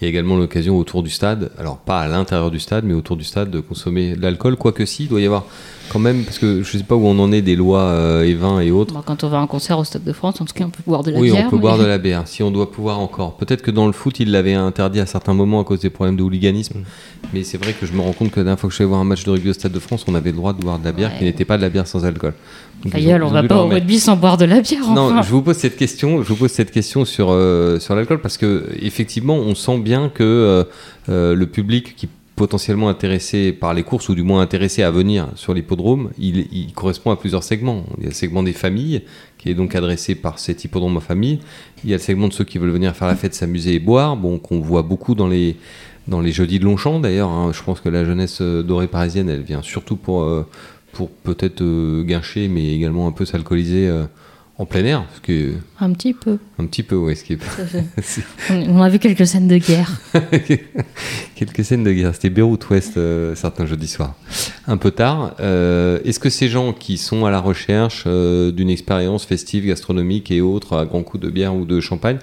[SPEAKER 2] il y a également l'occasion autour du stade, alors pas à l'intérieur du stade, mais autour du stade, de consommer de l'alcool. Quoique si, il doit y avoir quand même, parce que je sais pas où on en est des lois euh, et vins et autres.
[SPEAKER 4] bon, quand on va à un concert au Stade de France, en tout cas, on peut boire de la
[SPEAKER 2] oui,
[SPEAKER 4] bière.
[SPEAKER 2] on peut
[SPEAKER 4] mais-
[SPEAKER 2] boire de la bière. Si on doit pouvoir encore. Peut-être que dans le foot, il l'avait interdit à certains moments à cause des problèmes de hooliganisme.
[SPEAKER 4] Mm.
[SPEAKER 2] Mais c'est vrai que je me rends compte que la dernière fois que je suis allé voir un match de rugby au Stade de France, on avait le droit de boire de la bière
[SPEAKER 4] Ouais.
[SPEAKER 2] qui n'était pas de la bière sans alcool. Donc, ils ont- ils
[SPEAKER 4] on va pas
[SPEAKER 2] le
[SPEAKER 4] au rugby sans boire de la bière.
[SPEAKER 2] Non,
[SPEAKER 4] enfin.
[SPEAKER 2] je vous pose cette question. Je vous pose cette question sur euh, sur l'alcool parce que effectivement, on sent bien que euh, euh, le public qui potentiellement intéressé par les courses ou du moins intéressé à venir sur l'hippodrome, il, correspond à plusieurs segments. Il y a le segment des familles qui est donc adressé par cet hippodrome en famille. Il y a le segment de ceux qui veulent venir faire la fête, s'amuser et boire, bon qu'on voit beaucoup dans les dans les jeudis de Longchamp d'ailleurs. hein. Je pense que la jeunesse euh, dorée parisienne, elle vient surtout pour euh, pour peut-être euh, guincher, mais également un peu s'alcooliser. euh, en plein air parce que
[SPEAKER 4] Un petit peu.
[SPEAKER 2] un petit peu ouais ce qui est
[SPEAKER 4] on, a vu quelques scènes de guerre.
[SPEAKER 2] quelques scènes de guerre. C'était Beyrouth Ouest euh, certains jeudis soirs. Un peu tard. Euh, est-ce que ces gens qui sont à la recherche euh, d'une expérience festive gastronomique et autres à grands coups de bière ou de champagne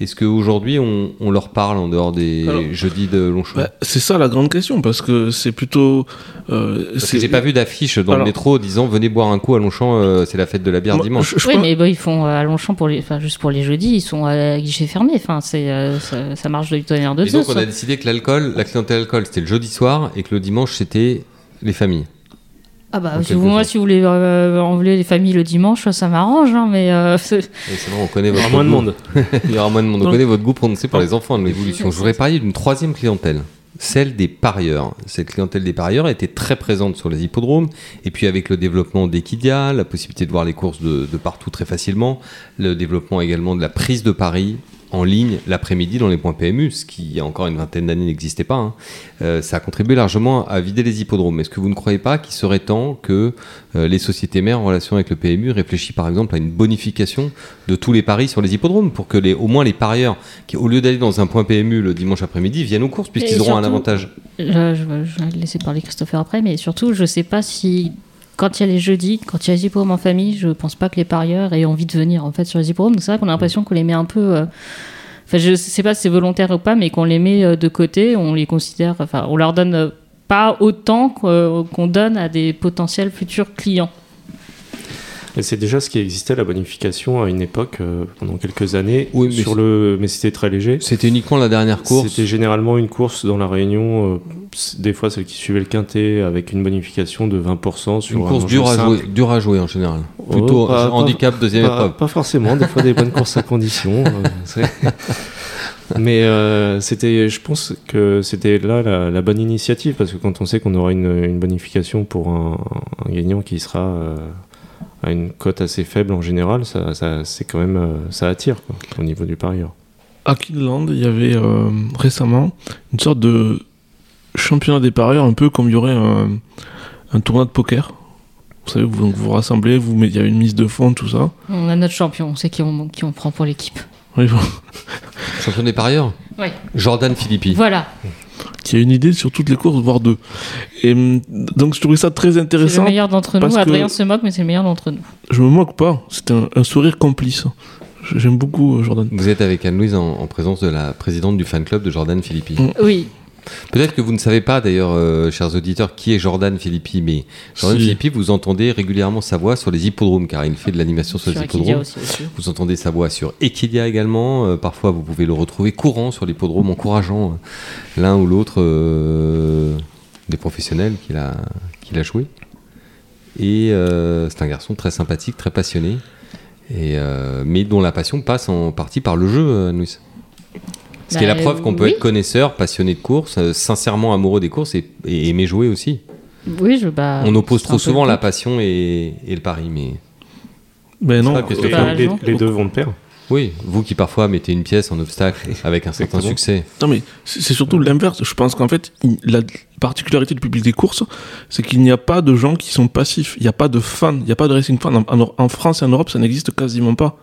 [SPEAKER 2] est-ce qu'aujourd'hui on, on leur parle en dehors des
[SPEAKER 5] Alors,
[SPEAKER 2] jeudis de Longchamp
[SPEAKER 5] Bah, c'est ça la grande question, parce que c'est plutôt. euh,
[SPEAKER 2] Parce que j'ai pas vu d'affiche dans le métro disant venez boire un coup à Longchamp, euh, c'est la fête de la bière
[SPEAKER 5] Moi,
[SPEAKER 2] dimanche.
[SPEAKER 5] je- je
[SPEAKER 4] oui,
[SPEAKER 5] pense-
[SPEAKER 4] mais ils font euh, à Longchamp pour les, juste pour les jeudis, ils sont à guichet fermé. Enfin, c'est euh, ça, ça marche de tonnerre de
[SPEAKER 2] Disons
[SPEAKER 4] Zeus.
[SPEAKER 2] qu'on a décidé que l'alcool, la clientèle alcool, c'était le jeudi soir et que le dimanche c'était les familles.
[SPEAKER 4] Ah bah, si vous, moi, si vous voulez euh, enlever les familles le dimanche, ça m'arrange, hein, mais euh, c'est-
[SPEAKER 2] vrai, on connaît
[SPEAKER 3] Il y
[SPEAKER 2] votre
[SPEAKER 3] aura moins de
[SPEAKER 2] goût.
[SPEAKER 3] monde.
[SPEAKER 2] Il y aura moins de monde. On connaît votre goût prononcé par les enfants de l'évolution. Je voudrais parler d'une troisième clientèle, celle des parieurs. Cette clientèle des parieurs était très présente sur les hippodromes. Et puis avec le développement d'Equidia, la possibilité de voir les courses de, de partout très facilement, le développement également de la prise de paris en ligne l'après-midi dans les points PMU, ce qui il y a encore une vingtaine d'années n'existait pas. hein. Euh, ça a contribué largement à vider les hippodromes. Est-ce que vous ne croyez pas qu'il serait temps que euh, les sociétés mères en relation avec le PMU réfléchissent par exemple à une bonification de tous les paris sur les hippodromes pour que les, au moins les parieurs qui au lieu d'aller dans un point PMU le dimanche après-midi viennent aux courses puisqu'ils auront un avantage?
[SPEAKER 4] je, je- je vais laisser parler Christopher après, mais surtout, je sais pas si quand il y a les jeudis, quand il y a les en famille, je pense pas que les parieurs aient envie de venir en fait sur les. Donc C'est vrai qu'on a l'impression qu'on les met un peu. euh, Enfin, je sais pas si c'est volontaire ou pas, mais qu'on les met euh, de côté, on les considère. Enfin, on leur donne euh, pas autant qu'o- qu'on donne à des potentiels futurs clients.
[SPEAKER 3] Et c'est déjà ce qui existait, la bonification, à une époque, euh, pendant quelques années.
[SPEAKER 2] Oui, mais
[SPEAKER 3] sur le... mais c'était très léger.
[SPEAKER 2] C'était uniquement la dernière course.
[SPEAKER 3] C'était généralement une course dans la Réunion, euh, des fois celle qui suivait le quintet, avec une bonification de 20% sur
[SPEAKER 2] Une
[SPEAKER 3] un
[SPEAKER 2] course
[SPEAKER 3] enjeu
[SPEAKER 2] dure à, jouer, dure à jouer en général.
[SPEAKER 3] Oh,
[SPEAKER 2] Plutôt
[SPEAKER 3] pas-
[SPEAKER 2] handicap deuxième
[SPEAKER 3] Pas,
[SPEAKER 2] épreuve.
[SPEAKER 3] pas forcément, des fois des bonnes courses à condition. euh, Mais euh, c'était, je pense que c'était là la, la bonne initiative parce que quand on sait qu'on aura une, une bonification pour un, un gagnant qui sera euh, à une cote assez faible en général, ça, ça c'est quand même euh, ça attire quoi, au niveau du parieur.
[SPEAKER 5] À Kinland, il y avait euh, récemment une sorte de championnat des parieurs, un peu comme il y aurait un, un tournoi de poker. Vous savez, vous vous rassemblez, vous mettez- il y a une mise de fond, tout ça.
[SPEAKER 4] On a notre champion, on sait qui on, qui on prend pour l'équipe.
[SPEAKER 5] Oui, bon.
[SPEAKER 2] Champion des parieurs?
[SPEAKER 4] Oui.
[SPEAKER 2] Jordan Philippi.
[SPEAKER 4] Voilà,
[SPEAKER 5] Qui a une idée sur toutes les courses, voire deux. Et hum, donc, je trouvais ça très
[SPEAKER 4] c'est le
[SPEAKER 5] intéressant.
[SPEAKER 4] meilleur d'entre nous. Adrien se moque, mais c'est le meilleur d'entre nous.
[SPEAKER 5] Je me moque pas, c'est un, un sourire complice. J'aime beaucoup euh, Jordan.
[SPEAKER 2] Vous êtes avec Anne-Louise en, en présence de la présidente du fan club de Jordan Philippi.
[SPEAKER 5] Mm.
[SPEAKER 4] Oui,
[SPEAKER 2] Peut-être que vous ne savez pas d'ailleurs, euh, chers auditeurs, qui est Jordan Philippi, mais Jordan
[SPEAKER 5] Si.
[SPEAKER 2] Philippi, vous entendez régulièrement sa voix sur les hippodromes, car il fait de l'animation sur,
[SPEAKER 4] sur
[SPEAKER 2] les hippodromes.
[SPEAKER 4] aussi. aussi.
[SPEAKER 2] Vous entendez sa voix sur Equidia également. Euh, parfois, vous pouvez le retrouver courant sur l'hippodrome, encourageant euh, l'un ou l'autre euh, des professionnels qu'il a, qu'il a joué. Et euh, c'est un garçon très sympathique, très passionné, et, euh, mais dont la passion passe en partie par le jeu, euh, Ce qui est la
[SPEAKER 4] Bah,
[SPEAKER 2] preuve qu'on peut
[SPEAKER 4] oui.
[SPEAKER 2] être connaisseur, passionné de course, euh, sincèrement amoureux des courses et, et aimer jouer aussi.
[SPEAKER 4] Oui, je, bah,
[SPEAKER 2] On oppose trop souvent la
[SPEAKER 4] but.
[SPEAKER 2] passion et, et le pari, mais
[SPEAKER 5] Mais non,
[SPEAKER 2] que
[SPEAKER 3] Les,
[SPEAKER 4] Bah,
[SPEAKER 3] les- deux vont de pair.
[SPEAKER 2] oui, vous qui parfois mettez une pièce en obstacle avec un certain
[SPEAKER 3] Exactement.
[SPEAKER 2] succès.
[SPEAKER 5] Non, mais c'est surtout l'inverse. Je pense qu'en fait, la particularité du public des courses, c'est qu'il n'y a pas de gens qui sont passifs. Il n'y a pas de fans. Il n'y a pas de racing fans. En France et en Europe, ça n'existe quasiment pas.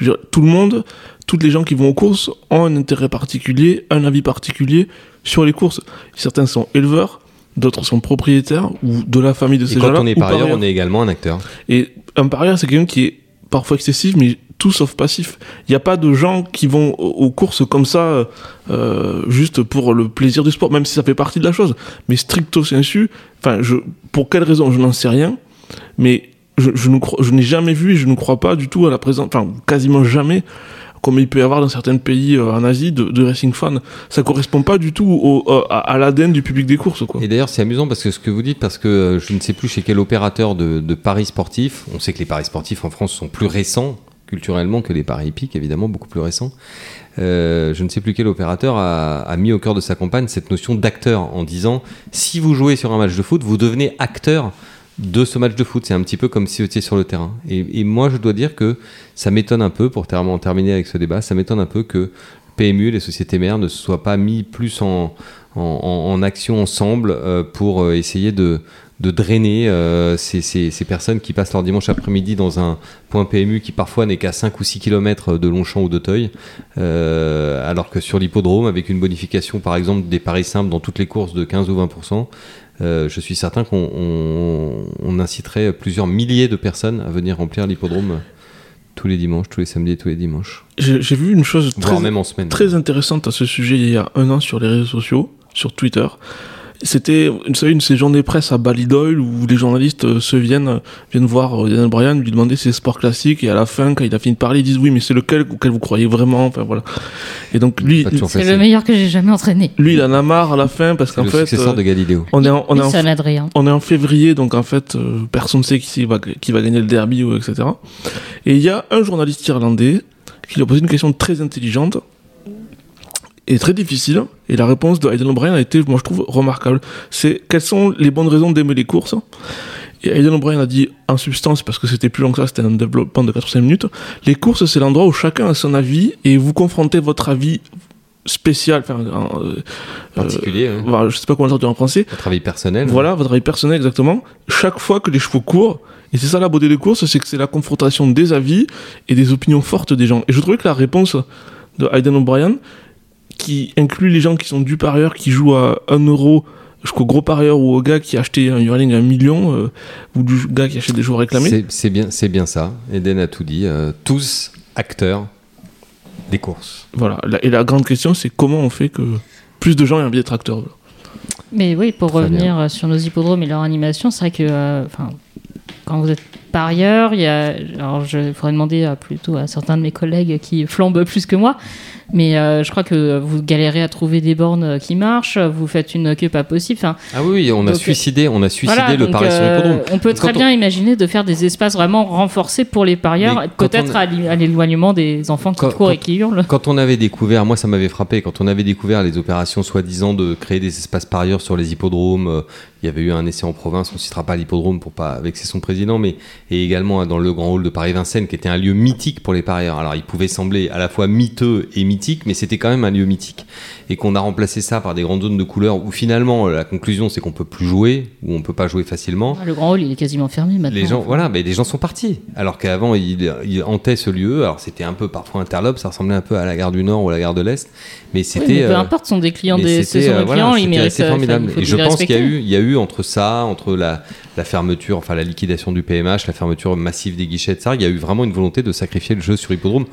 [SPEAKER 5] Dire, tout le monde, toutes les gens qui vont aux courses ont un intérêt particulier, un avis particulier sur les courses. Certains sont éleveurs, d'autres sont propriétaires ou de la famille de ces
[SPEAKER 2] quand
[SPEAKER 5] gens-là.
[SPEAKER 2] on est parieur, on est également un acteur.
[SPEAKER 5] Et un parieur, c'est quelqu'un qui est parfois excessif, mais tout sauf passif. Il n'y a pas de gens qui vont aux aux courses comme ça, euh, juste pour le plaisir du sport, même si ça fait partie de la chose. Mais stricto sensu, enfin, je, pour quelle raison, je n'en sais rien, mais je, n'ai jamais vu et je ne crois pas du tout à la présence, enfin, quasiment jamais, comme il peut y avoir dans certains pays euh, en Asie, de, de racing fan. Ça correspond pas du tout au- à, l'ADN du public des courses.
[SPEAKER 2] Et d'ailleurs, c'est amusant parce que ce que vous dites, parce que euh, je ne sais plus chez quel opérateur de, paris sportifs, on sait que les paris sportifs en France sont plus récents culturellement que les paris hippiques, évidemment, beaucoup plus récents. Euh, je ne sais plus quel opérateur a, a mis au cœur de sa campagne cette notion d'acteur en disant si vous jouez sur un match de foot, vous devenez acteur de ce match de foot. C'est un petit peu comme si vous étiez sur le terrain. Et, moi, je dois dire que ça m'étonne un peu, pour terminer avec ce débat, ça m'étonne un peu que PMU, les sociétés mères, ne se soient pas mis plus en action ensemble euh, pour euh, essayer de, de drainer euh, ces, ces- ces personnes qui passent leur dimanche après-midi dans un point PMU qui parfois n'est qu'à 5 ou 6 km de Longchamp ou d'Auteuil, euh, alors que sur l'hippodrome, avec une bonification par exemple des paris simples dans toutes les courses de 15 ou 20%, euh, je suis certain qu'on on- on inciterait plusieurs milliers de personnes à venir remplir l'hippodrome tous les dimanches, tous les samedis et tous les dimanches,
[SPEAKER 5] J'ai vu une chose très,
[SPEAKER 2] voire même en semaine.
[SPEAKER 5] très intéressante à ce sujet il y a un an sur les réseaux sociaux, sur Twitter. C'était, vous savez, une de ces journées presse à Ballydoyle où les journalistes euh, se viennent, viennent voir euh, Daniel Bryan, lui demander ses sports classiques et à la fin, quand il a fini de parler, ils disent oui, mais c'est lequel auquel vous croyez vraiment, enfin voilà. Et donc lui,
[SPEAKER 4] C'est le meilleur que j'ai jamais entraîné.
[SPEAKER 5] lui, il en a marre à la fin parce
[SPEAKER 2] C'est
[SPEAKER 5] qu'en fait, euh,
[SPEAKER 2] de Galiléo.
[SPEAKER 5] on est en, on est en on est en février, donc en fait, euh, personne ne sait qui va, qui va gagner le derby, ou etc. Et il y a un journaliste irlandais qui lui a posé une question très intelligente et très difficile. Et la réponse de Aidan O'Brien a été, moi je trouve, remarquable. C'est quelles sont les bonnes raisons d'aimer les courses Et Aidan O'Brien a dit, en substance, parce que c'était plus long que ça, c'était un développement de 4-5 minutes, les courses, c'est l'endroit où chacun a son avis et vous confrontez votre avis spécial, enfin, euh, euh,
[SPEAKER 2] Particulier, hein.
[SPEAKER 5] voilà, je sais pas comment le traduire en français,
[SPEAKER 2] Votre avis personnel.
[SPEAKER 5] voilà, votre avis personnel exactement. Chaque fois que les chevaux courent, et c'est ça la beauté des courses, c'est que c'est la confrontation des avis et des opinions fortes des gens. Et je trouvais que la réponse de Aidan O'Brien, qui inclut les gens qui sont du parieur, qui jouent à 1 euro jusqu'au gros parieur ou au gars qui a acheté un Hurling à un million, euh, ou du gars qui achète des joueurs réclamés.
[SPEAKER 2] C'est bien, c'est bien ça. Eden a tout dit. euh, tous acteurs des courses.
[SPEAKER 5] Voilà. Et la grande question, c'est comment on fait que plus de gens aient envie d'être acteurs.
[SPEAKER 4] Mais oui, pour
[SPEAKER 2] Très
[SPEAKER 4] revenir euh, sur nos hippodromes et leur animation, c'est vrai que euh, enfin, quand vous êtes parieur, il y a, alors je faudrait demander à- plutôt à certains de mes collègues qui flambent plus que moi, mais euh, je crois que vous galérez à trouver des bornes euh, qui marchent, vous faites une queue pas possible. Enfin,
[SPEAKER 2] Ah oui, on a
[SPEAKER 4] Donc,
[SPEAKER 2] suicidé, on a suicidé
[SPEAKER 4] voilà,
[SPEAKER 2] le pari sur
[SPEAKER 4] euh,
[SPEAKER 2] l'hippodrome.
[SPEAKER 4] On peut très
[SPEAKER 2] on-
[SPEAKER 4] bien imaginer de faire des espaces vraiment renforcés pour les parieurs, peut-être
[SPEAKER 2] on-
[SPEAKER 4] à l'é- à l'éloignement des enfants qui
[SPEAKER 2] Quand-
[SPEAKER 4] courent et
[SPEAKER 2] quand-
[SPEAKER 4] qui hurlent.
[SPEAKER 2] Quand on avait découvert, moi ça m'avait frappé, quand on avait découvert les opérations soi-disant de créer des espaces parieurs sur les hippodromes, euh, il y avait eu un essai en province, on ne citera pas l'hippodrome pour pas vexer son président, mais et également euh, dans le grand hall de Paris-Vincennes qui était un lieu mythique pour les parieurs. Alors il pouvait sembler à la fois miteux et mythique, mais c'était quand même un lieu mythique. Et qu'on a remplacé ça par des grandes zones de couleurs où finalement la conclusion c'est qu'on peut plus jouer, où on peut pas jouer facilement.
[SPEAKER 4] Ah, Le grand hall, il est quasiment fermé maintenant.
[SPEAKER 2] Les gens, voilà, mais les gens sont partis. Alors qu'avant, ils, ils hantaient ce lieu. Alors c'était un peu parfois interlope, ça ressemblait un peu à la gare du Nord ou à la gare de l'Est. Mais c'était.
[SPEAKER 4] peu
[SPEAKER 2] euh,
[SPEAKER 4] importe, sont des clients des ce sont
[SPEAKER 2] euh,
[SPEAKER 4] des
[SPEAKER 2] voilà,
[SPEAKER 4] clients, ils
[SPEAKER 2] c'était
[SPEAKER 4] méritent.
[SPEAKER 2] assez
[SPEAKER 4] euh,
[SPEAKER 2] formidable.
[SPEAKER 4] il faut
[SPEAKER 2] Et je pense qu'il y a
[SPEAKER 4] respecter.
[SPEAKER 2] eu, il y a eu entre ça, entre la, la fermeture, enfin la liquidation du PMH, la fermeture massive des guichets ça, il y a eu vraiment une volonté de sacrifier le jeu sur hippodrome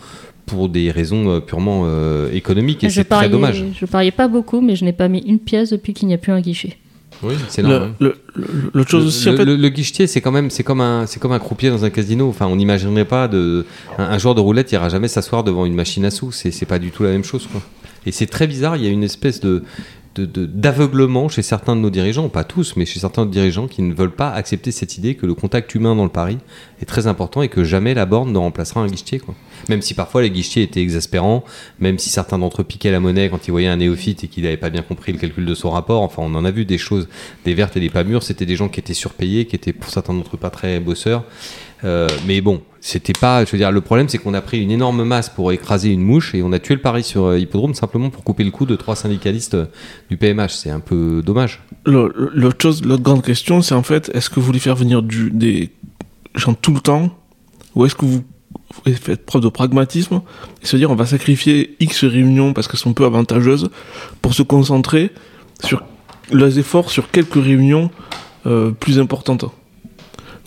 [SPEAKER 2] pour des raisons euh, purement euh, économiques. Et
[SPEAKER 4] Je
[SPEAKER 2] c'est très dommage.
[SPEAKER 4] Je pariais pas beaucoup, mais je n'ai pas mis une pièce depuis qu'il n'y a plus un guichet.
[SPEAKER 2] Oui, c'est
[SPEAKER 5] Le-
[SPEAKER 2] normal.
[SPEAKER 5] le- le- L'autre chose
[SPEAKER 2] Le,
[SPEAKER 5] aussi, en
[SPEAKER 2] le-
[SPEAKER 5] fait,
[SPEAKER 2] le- le guichetier, c'est quand même, c'est comme un, c'est comme un croupier dans un casino. Enfin, on n'imaginerait pas de, un, un joueur de roulette ira jamais s'asseoir devant une machine à sous. C'est, c'est pas du tout la même chose, quoi. Et c'est très bizarre. Il y a une espèce de- d'aveuglement chez certains de nos dirigeants, pas tous, mais chez certains de nos dirigeants qui ne veulent pas accepter cette idée que le contact humain dans le pari est très important et que jamais la borne ne remplacera un guichetier, quoi. Même si parfois les guichetiers étaient exaspérants, même si certains d'entre eux piquaient la monnaie quand ils voyaient un néophyte et qu'il n'avait pas bien compris le calcul de son rapport. Enfin, on en a vu des choses, des vertes et des pas mûres. C'était des gens qui étaient surpayés, qui étaient pour certains d'entre eux pas très bosseurs. Euh, mais bon, c'était pas. Je veux dire, le problème, c'est qu'on a pris une énorme masse pour écraser une mouche et on a tué le pari sur euh, hippodrome simplement pour couper le cou de trois syndicalistes euh, du PMH. C'est un peu dommage.
[SPEAKER 5] l'autre chose, l'autre grande question, c'est en fait, est-ce que vous voulez faire venir des gens tout le temps, ou est-ce que vous, faites preuve de pragmatisme et se dire on va sacrifier X réunions parce qu'elles sont peu avantageuses pour se concentrer sur les efforts sur quelques réunions euh, plus importantes?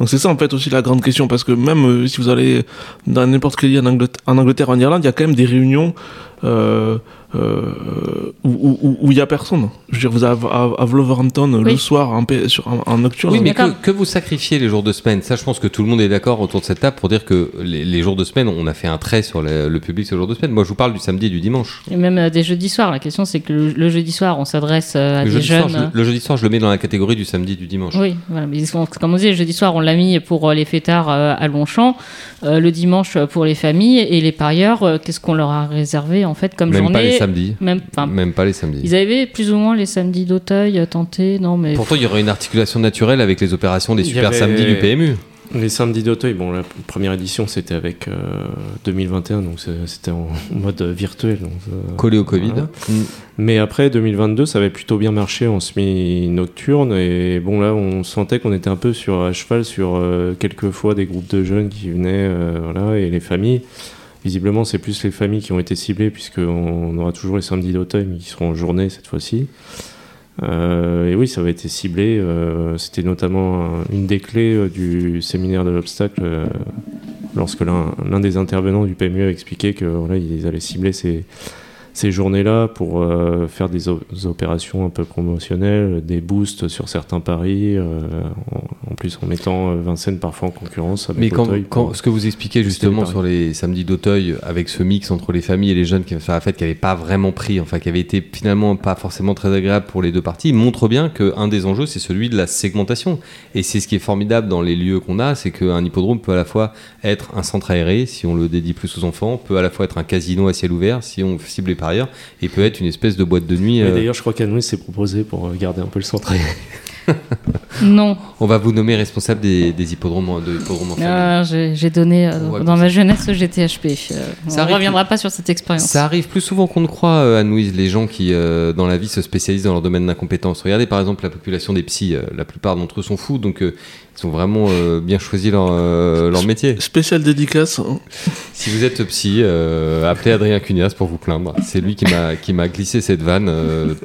[SPEAKER 5] Donc c'est ça en fait aussi la grande question parce que même euh, si vous allez dans n'importe quel lieu en Angleterre, en Angleterre, en Irlande, il y a quand même des réunions euh, euh, où il y a personne. Je veux dire, vous avez à, à Wolverhampton le soir en, sur, en, en nocturne.
[SPEAKER 2] Oui, mais que, que vous sacrifiez les jours de semaine, ça je pense que tout le monde est d'accord autour de cette table pour dire que les, les jours de semaine, on a fait un trait sur le, le public ce jour de semaine. Moi je vous parle du samedi et du dimanche.
[SPEAKER 4] Et même euh, des jeudis soirs. La question, c'est que le, le jeudi soir, on s'adresse euh, à
[SPEAKER 2] Le
[SPEAKER 4] des
[SPEAKER 2] jeudi,
[SPEAKER 4] jeunes.
[SPEAKER 2] soir, je, le jeudi soir, je le mets dans la catégorie du samedi et du dimanche.
[SPEAKER 4] Oui, voilà. Mais comme on disait, le jeudi soir, on l'a mis pour euh, les fêtards euh, à Longchamp, euh, le dimanche pour les familles et les parieurs. euh, Qu'est-ce qu'on leur a réservé en fait comme
[SPEAKER 2] Même
[SPEAKER 4] journée
[SPEAKER 2] pas les samedis.
[SPEAKER 4] Même,
[SPEAKER 2] Même pas les samedis.
[SPEAKER 4] ils avaient plus ou moins les samedis d'Auteuil euh, tentés, non mais
[SPEAKER 2] Pourtant, il y aurait une articulation naturelle avec les opérations des super
[SPEAKER 3] avait-
[SPEAKER 2] samedis du PMU.
[SPEAKER 3] Les samedis d'Auteuil, bon, la première édition c'était avec 2021, donc c'était en, mode virtuel. Donc,
[SPEAKER 2] Collé au Covid.
[SPEAKER 3] Mm. Mais après 2022, ça avait plutôt bien marché en semi-nocturne. Et bon, là, on sentait qu'on était un peu sur, à cheval sur quelques fois des groupes de jeunes qui venaient, voilà, et les familles. Visiblement, c'est plus les familles qui ont été ciblées, puisqu'on aura toujours les samedis d'automne, qui seront en journée cette fois-ci. Euh, et oui, ça avait été ciblé. Euh, c'était notamment une des clés euh, du séminaire de l'obstacle, lorsque l'un des intervenants du PMU a expliqué que voilà, ils allaient cibler ces, ces journées-là pour euh, faire des, opérations un peu promotionnelles, des boosts sur certains paris, euh, en, plus en mettant euh, Vincennes parfois en concurrence avec
[SPEAKER 2] Mais quand, ce que vous expliquez justement sur les samedis d'Auteuil, avec ce mix entre les familles et les jeunes qui, fait la fête, qui n'avait pas vraiment pris, enfin qui avait été finalement pas forcément très agréable pour les deux parties, montre bien qu'un des enjeux c'est celui de la segmentation. Et c'est ce qui est formidable dans les lieux qu'on a, c'est qu'un hippodrome peut à la fois être un centre aéré, si on le dédie plus aux enfants, peut à la fois être un casino à ciel ouvert, si on cible les ailleurs et peut être une espèce de boîte de nuit.
[SPEAKER 3] Euh, d'ailleurs, je crois qu'Anouis s'est proposé pour euh, garder un peu le centre.
[SPEAKER 4] non.
[SPEAKER 2] On va vous nommer responsable des, hippodromes, de
[SPEAKER 4] ah, J'ai donné euh, dans ma jeunesse au GTHP. ça ne reviendra pas sur cette expérience.
[SPEAKER 2] Ça arrive plus souvent qu'on ne croit, Anne-Louise, les gens qui, dans la vie, se spécialisent dans leur domaine d'incompétence. Regardez par exemple la population des psys. la plupart d'entre eux sont fous, donc ils ont vraiment euh, bien choisi leur, euh, leur métier.
[SPEAKER 5] Spécial dédicace. Hein.
[SPEAKER 2] Si vous êtes psy, euh, appelez Adrien Cunias pour vous plaindre. C'est lui qui m'a glissé cette vanne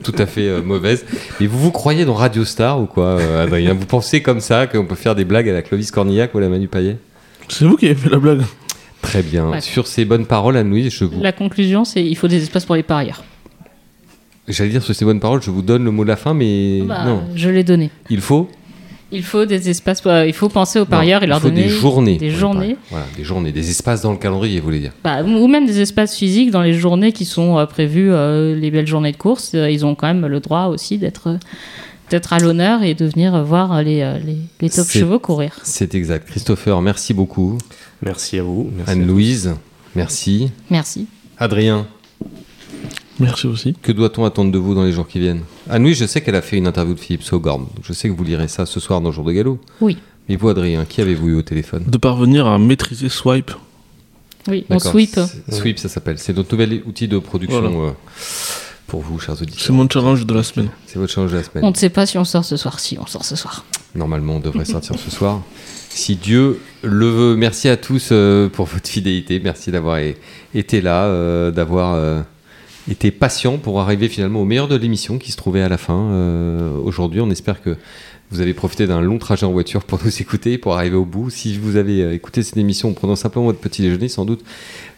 [SPEAKER 2] tout à fait mauvaise. Mais vous vous croyez dans Radio Star ou quoi, Adrien? Vous pensez comme ça qu'on peut faire des blagues à la Clovis Cornillac ou à la Manu Payet
[SPEAKER 5] C'est vous qui avez fait la blague.
[SPEAKER 2] Très bien. Sur ces bonnes paroles, Anne-Louise, je vous.
[SPEAKER 4] La conclusion, c'est il faut des espaces pour les parieurs.
[SPEAKER 2] J'allais dire sur ces bonnes paroles, je vous donne le mot de la fin, mais
[SPEAKER 4] bah,
[SPEAKER 2] non.
[SPEAKER 4] Je l'ai donné.
[SPEAKER 2] Il faut
[SPEAKER 4] il faut des espaces, il faut penser aux parieurs et leur donner
[SPEAKER 2] des journées.
[SPEAKER 4] Des journées.
[SPEAKER 2] Voilà, des journées, des espaces dans le calendrier, vous voulez dire.
[SPEAKER 4] Bah, ou même des espaces physiques dans les journées qui sont euh, prévues, euh, les belles journées de course. Euh, ils ont quand même le droit aussi d'être d'être à l'honneur et de venir voir les, les, top chevaux courir.
[SPEAKER 2] C'est exact. Christopher, merci beaucoup.
[SPEAKER 3] Merci à vous.
[SPEAKER 2] Anne-Louise, merci.
[SPEAKER 4] Merci.
[SPEAKER 2] Adrien,
[SPEAKER 5] Merci aussi.
[SPEAKER 2] Que doit-on attendre de vous dans les jours qui viennent? Anne-Louis, je sais qu'elle a fait une interview de Philippe Saugorn. Je sais que vous lirez ça ce soir dans le jour de galop.
[SPEAKER 4] Oui.
[SPEAKER 2] Mais vous, Adrien, qui avez-vous eu au téléphone?
[SPEAKER 5] De parvenir à maîtriser Swipe.
[SPEAKER 4] Oui, on sweep.
[SPEAKER 2] Sweep, ça s'appelle. C'est notre nouvel outil de production euh, pour vous, chers auditeurs.
[SPEAKER 5] C'est mon challenge de la semaine.
[SPEAKER 2] C'est votre challenge de la semaine.
[SPEAKER 4] On ne sait pas si on sort ce soir. Si, on sort ce soir.
[SPEAKER 2] Normalement, on devrait sortir ce soir. Si Dieu le veut. Merci à tous euh, pour votre fidélité. Merci d'avoir été là, euh, d'avoir était patient pour arriver finalement au meilleur de l'émission qui se trouvait à la fin euh, aujourd'hui. On espère que vous avez profité d'un long trajet en voiture pour nous écouter, pour arriver au bout. Si vous avez euh, écouté cette émission en prenant simplement votre petit déjeuner, sans doute,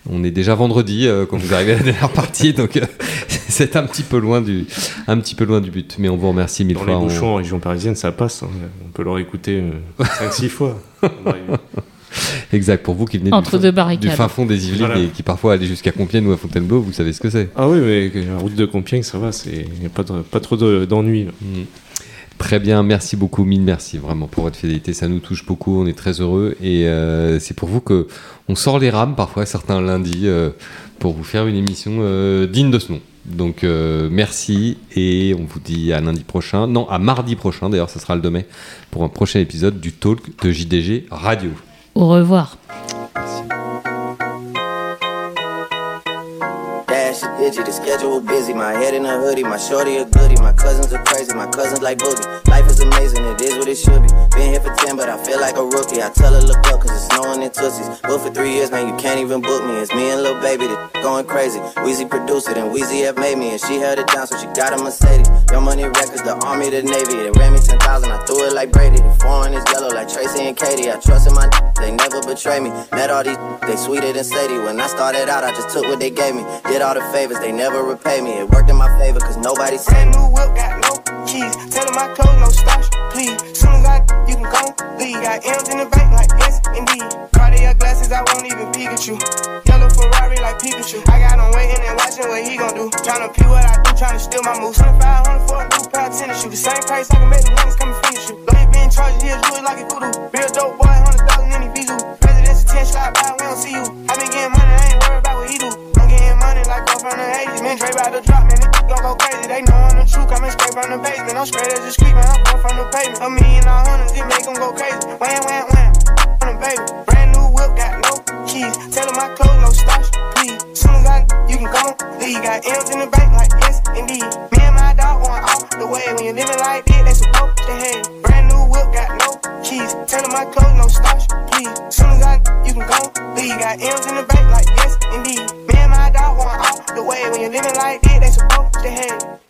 [SPEAKER 2] on est déjà vendredi euh, quand vous arrivez à la dernière partie, donc c'est un petit peu loin du, un petit peu loin du but. Mais on vous remercie mille
[SPEAKER 3] Dans
[SPEAKER 2] fois.
[SPEAKER 3] Les bouchons en région parisienne, ça passe. Hein. On peut leur écouter 5-6 fois.
[SPEAKER 2] Exact, pour vous qui venez
[SPEAKER 4] Entre
[SPEAKER 2] du,
[SPEAKER 4] deux
[SPEAKER 2] du fin fond des Yvelines et qui parfois allez jusqu'à Compiègne ou à Fontainebleau, vous savez ce que c'est.
[SPEAKER 3] Ah oui, mais la route de Compiègne, ça va, il n'y a pas, pas trop d'ennuis.
[SPEAKER 2] Mm. Très bien, merci beaucoup, mille merci vraiment pour votre fidélité, ça nous touche beaucoup, on est très heureux et euh, c'est pour vous que on sort les rames parfois certains lundis euh, pour vous faire une émission euh, digne de ce nom. Donc merci et on vous dit à lundi prochain, non à mardi prochain d'ailleurs, ce sera le 2 mai pour un prochain épisode du Talk de JDG Radio.
[SPEAKER 4] Au revoir.
[SPEAKER 1] The schedule busy. My head in a hoodie, my shorty a goodie. My cousins are crazy, my cousins like boogie. Life is amazing, it is what it should be. Been here for 10, but I feel like a rookie. I tell her, look up, cause it's snowing in Tootsies. But for three years, man, you can't even book me. It's me and Lil Baby that going crazy. Weezy produced it, and Weezy have made me, and she held it down, so she got a Mercedes. Your money records, the army, the navy. They ran me 10,000, I threw it like Brady. The foreign is yellow like Tracy and Katie. I trust in my they never betray me. Met all these, they sweeter than Sadie. When I started out, I just took what they gave me. Did all the favors, they never repay me. It worked in my favor, cause nobody said.
[SPEAKER 6] Brand new whip, got no keys. Tell them my clothes, no starch, please. Soon as I, you can go leave. Got M's in the bank, like yes, indeed. Cartier glasses, I won't even Pikachu. Yellow Ferrari, like Pikachu. I got him waiting and watching what he gon' do. Tryna pee what I do, tryna steal my moves. 2500 for a new pair of tennis shoes. The same price I can make the niggas come and finish you. They been charged, he is really like a voodoo. Real dope boy, 100,000 in his visa. President's attention, slide by, we don't see you. I been getting money, I ain't worried about what he do. From the 80s. Man, Dre about to drop, man, they gon' go crazy. They know I'm the truth, coming straight from the basement. I'm straight as a street, man, I'm from the pavement. A million, a hundred, just make them go crazy. Wham, wham, wham. a baby. Brand new whip, got no keys. Tell my clothes, no starch, please. Soon as I, you can go, leave. Got M's in the bank, like yes, indeed. Me and my dog going off the way. When you're living like this, they supposed to hate. Brand new whip, got no keys. Tell my clothes, no starch, please. Soon as I, you can go, leave. Got M's in the bank, like yes, indeed. Me and my dog going off the way. When you're living like this, they supposed to hate.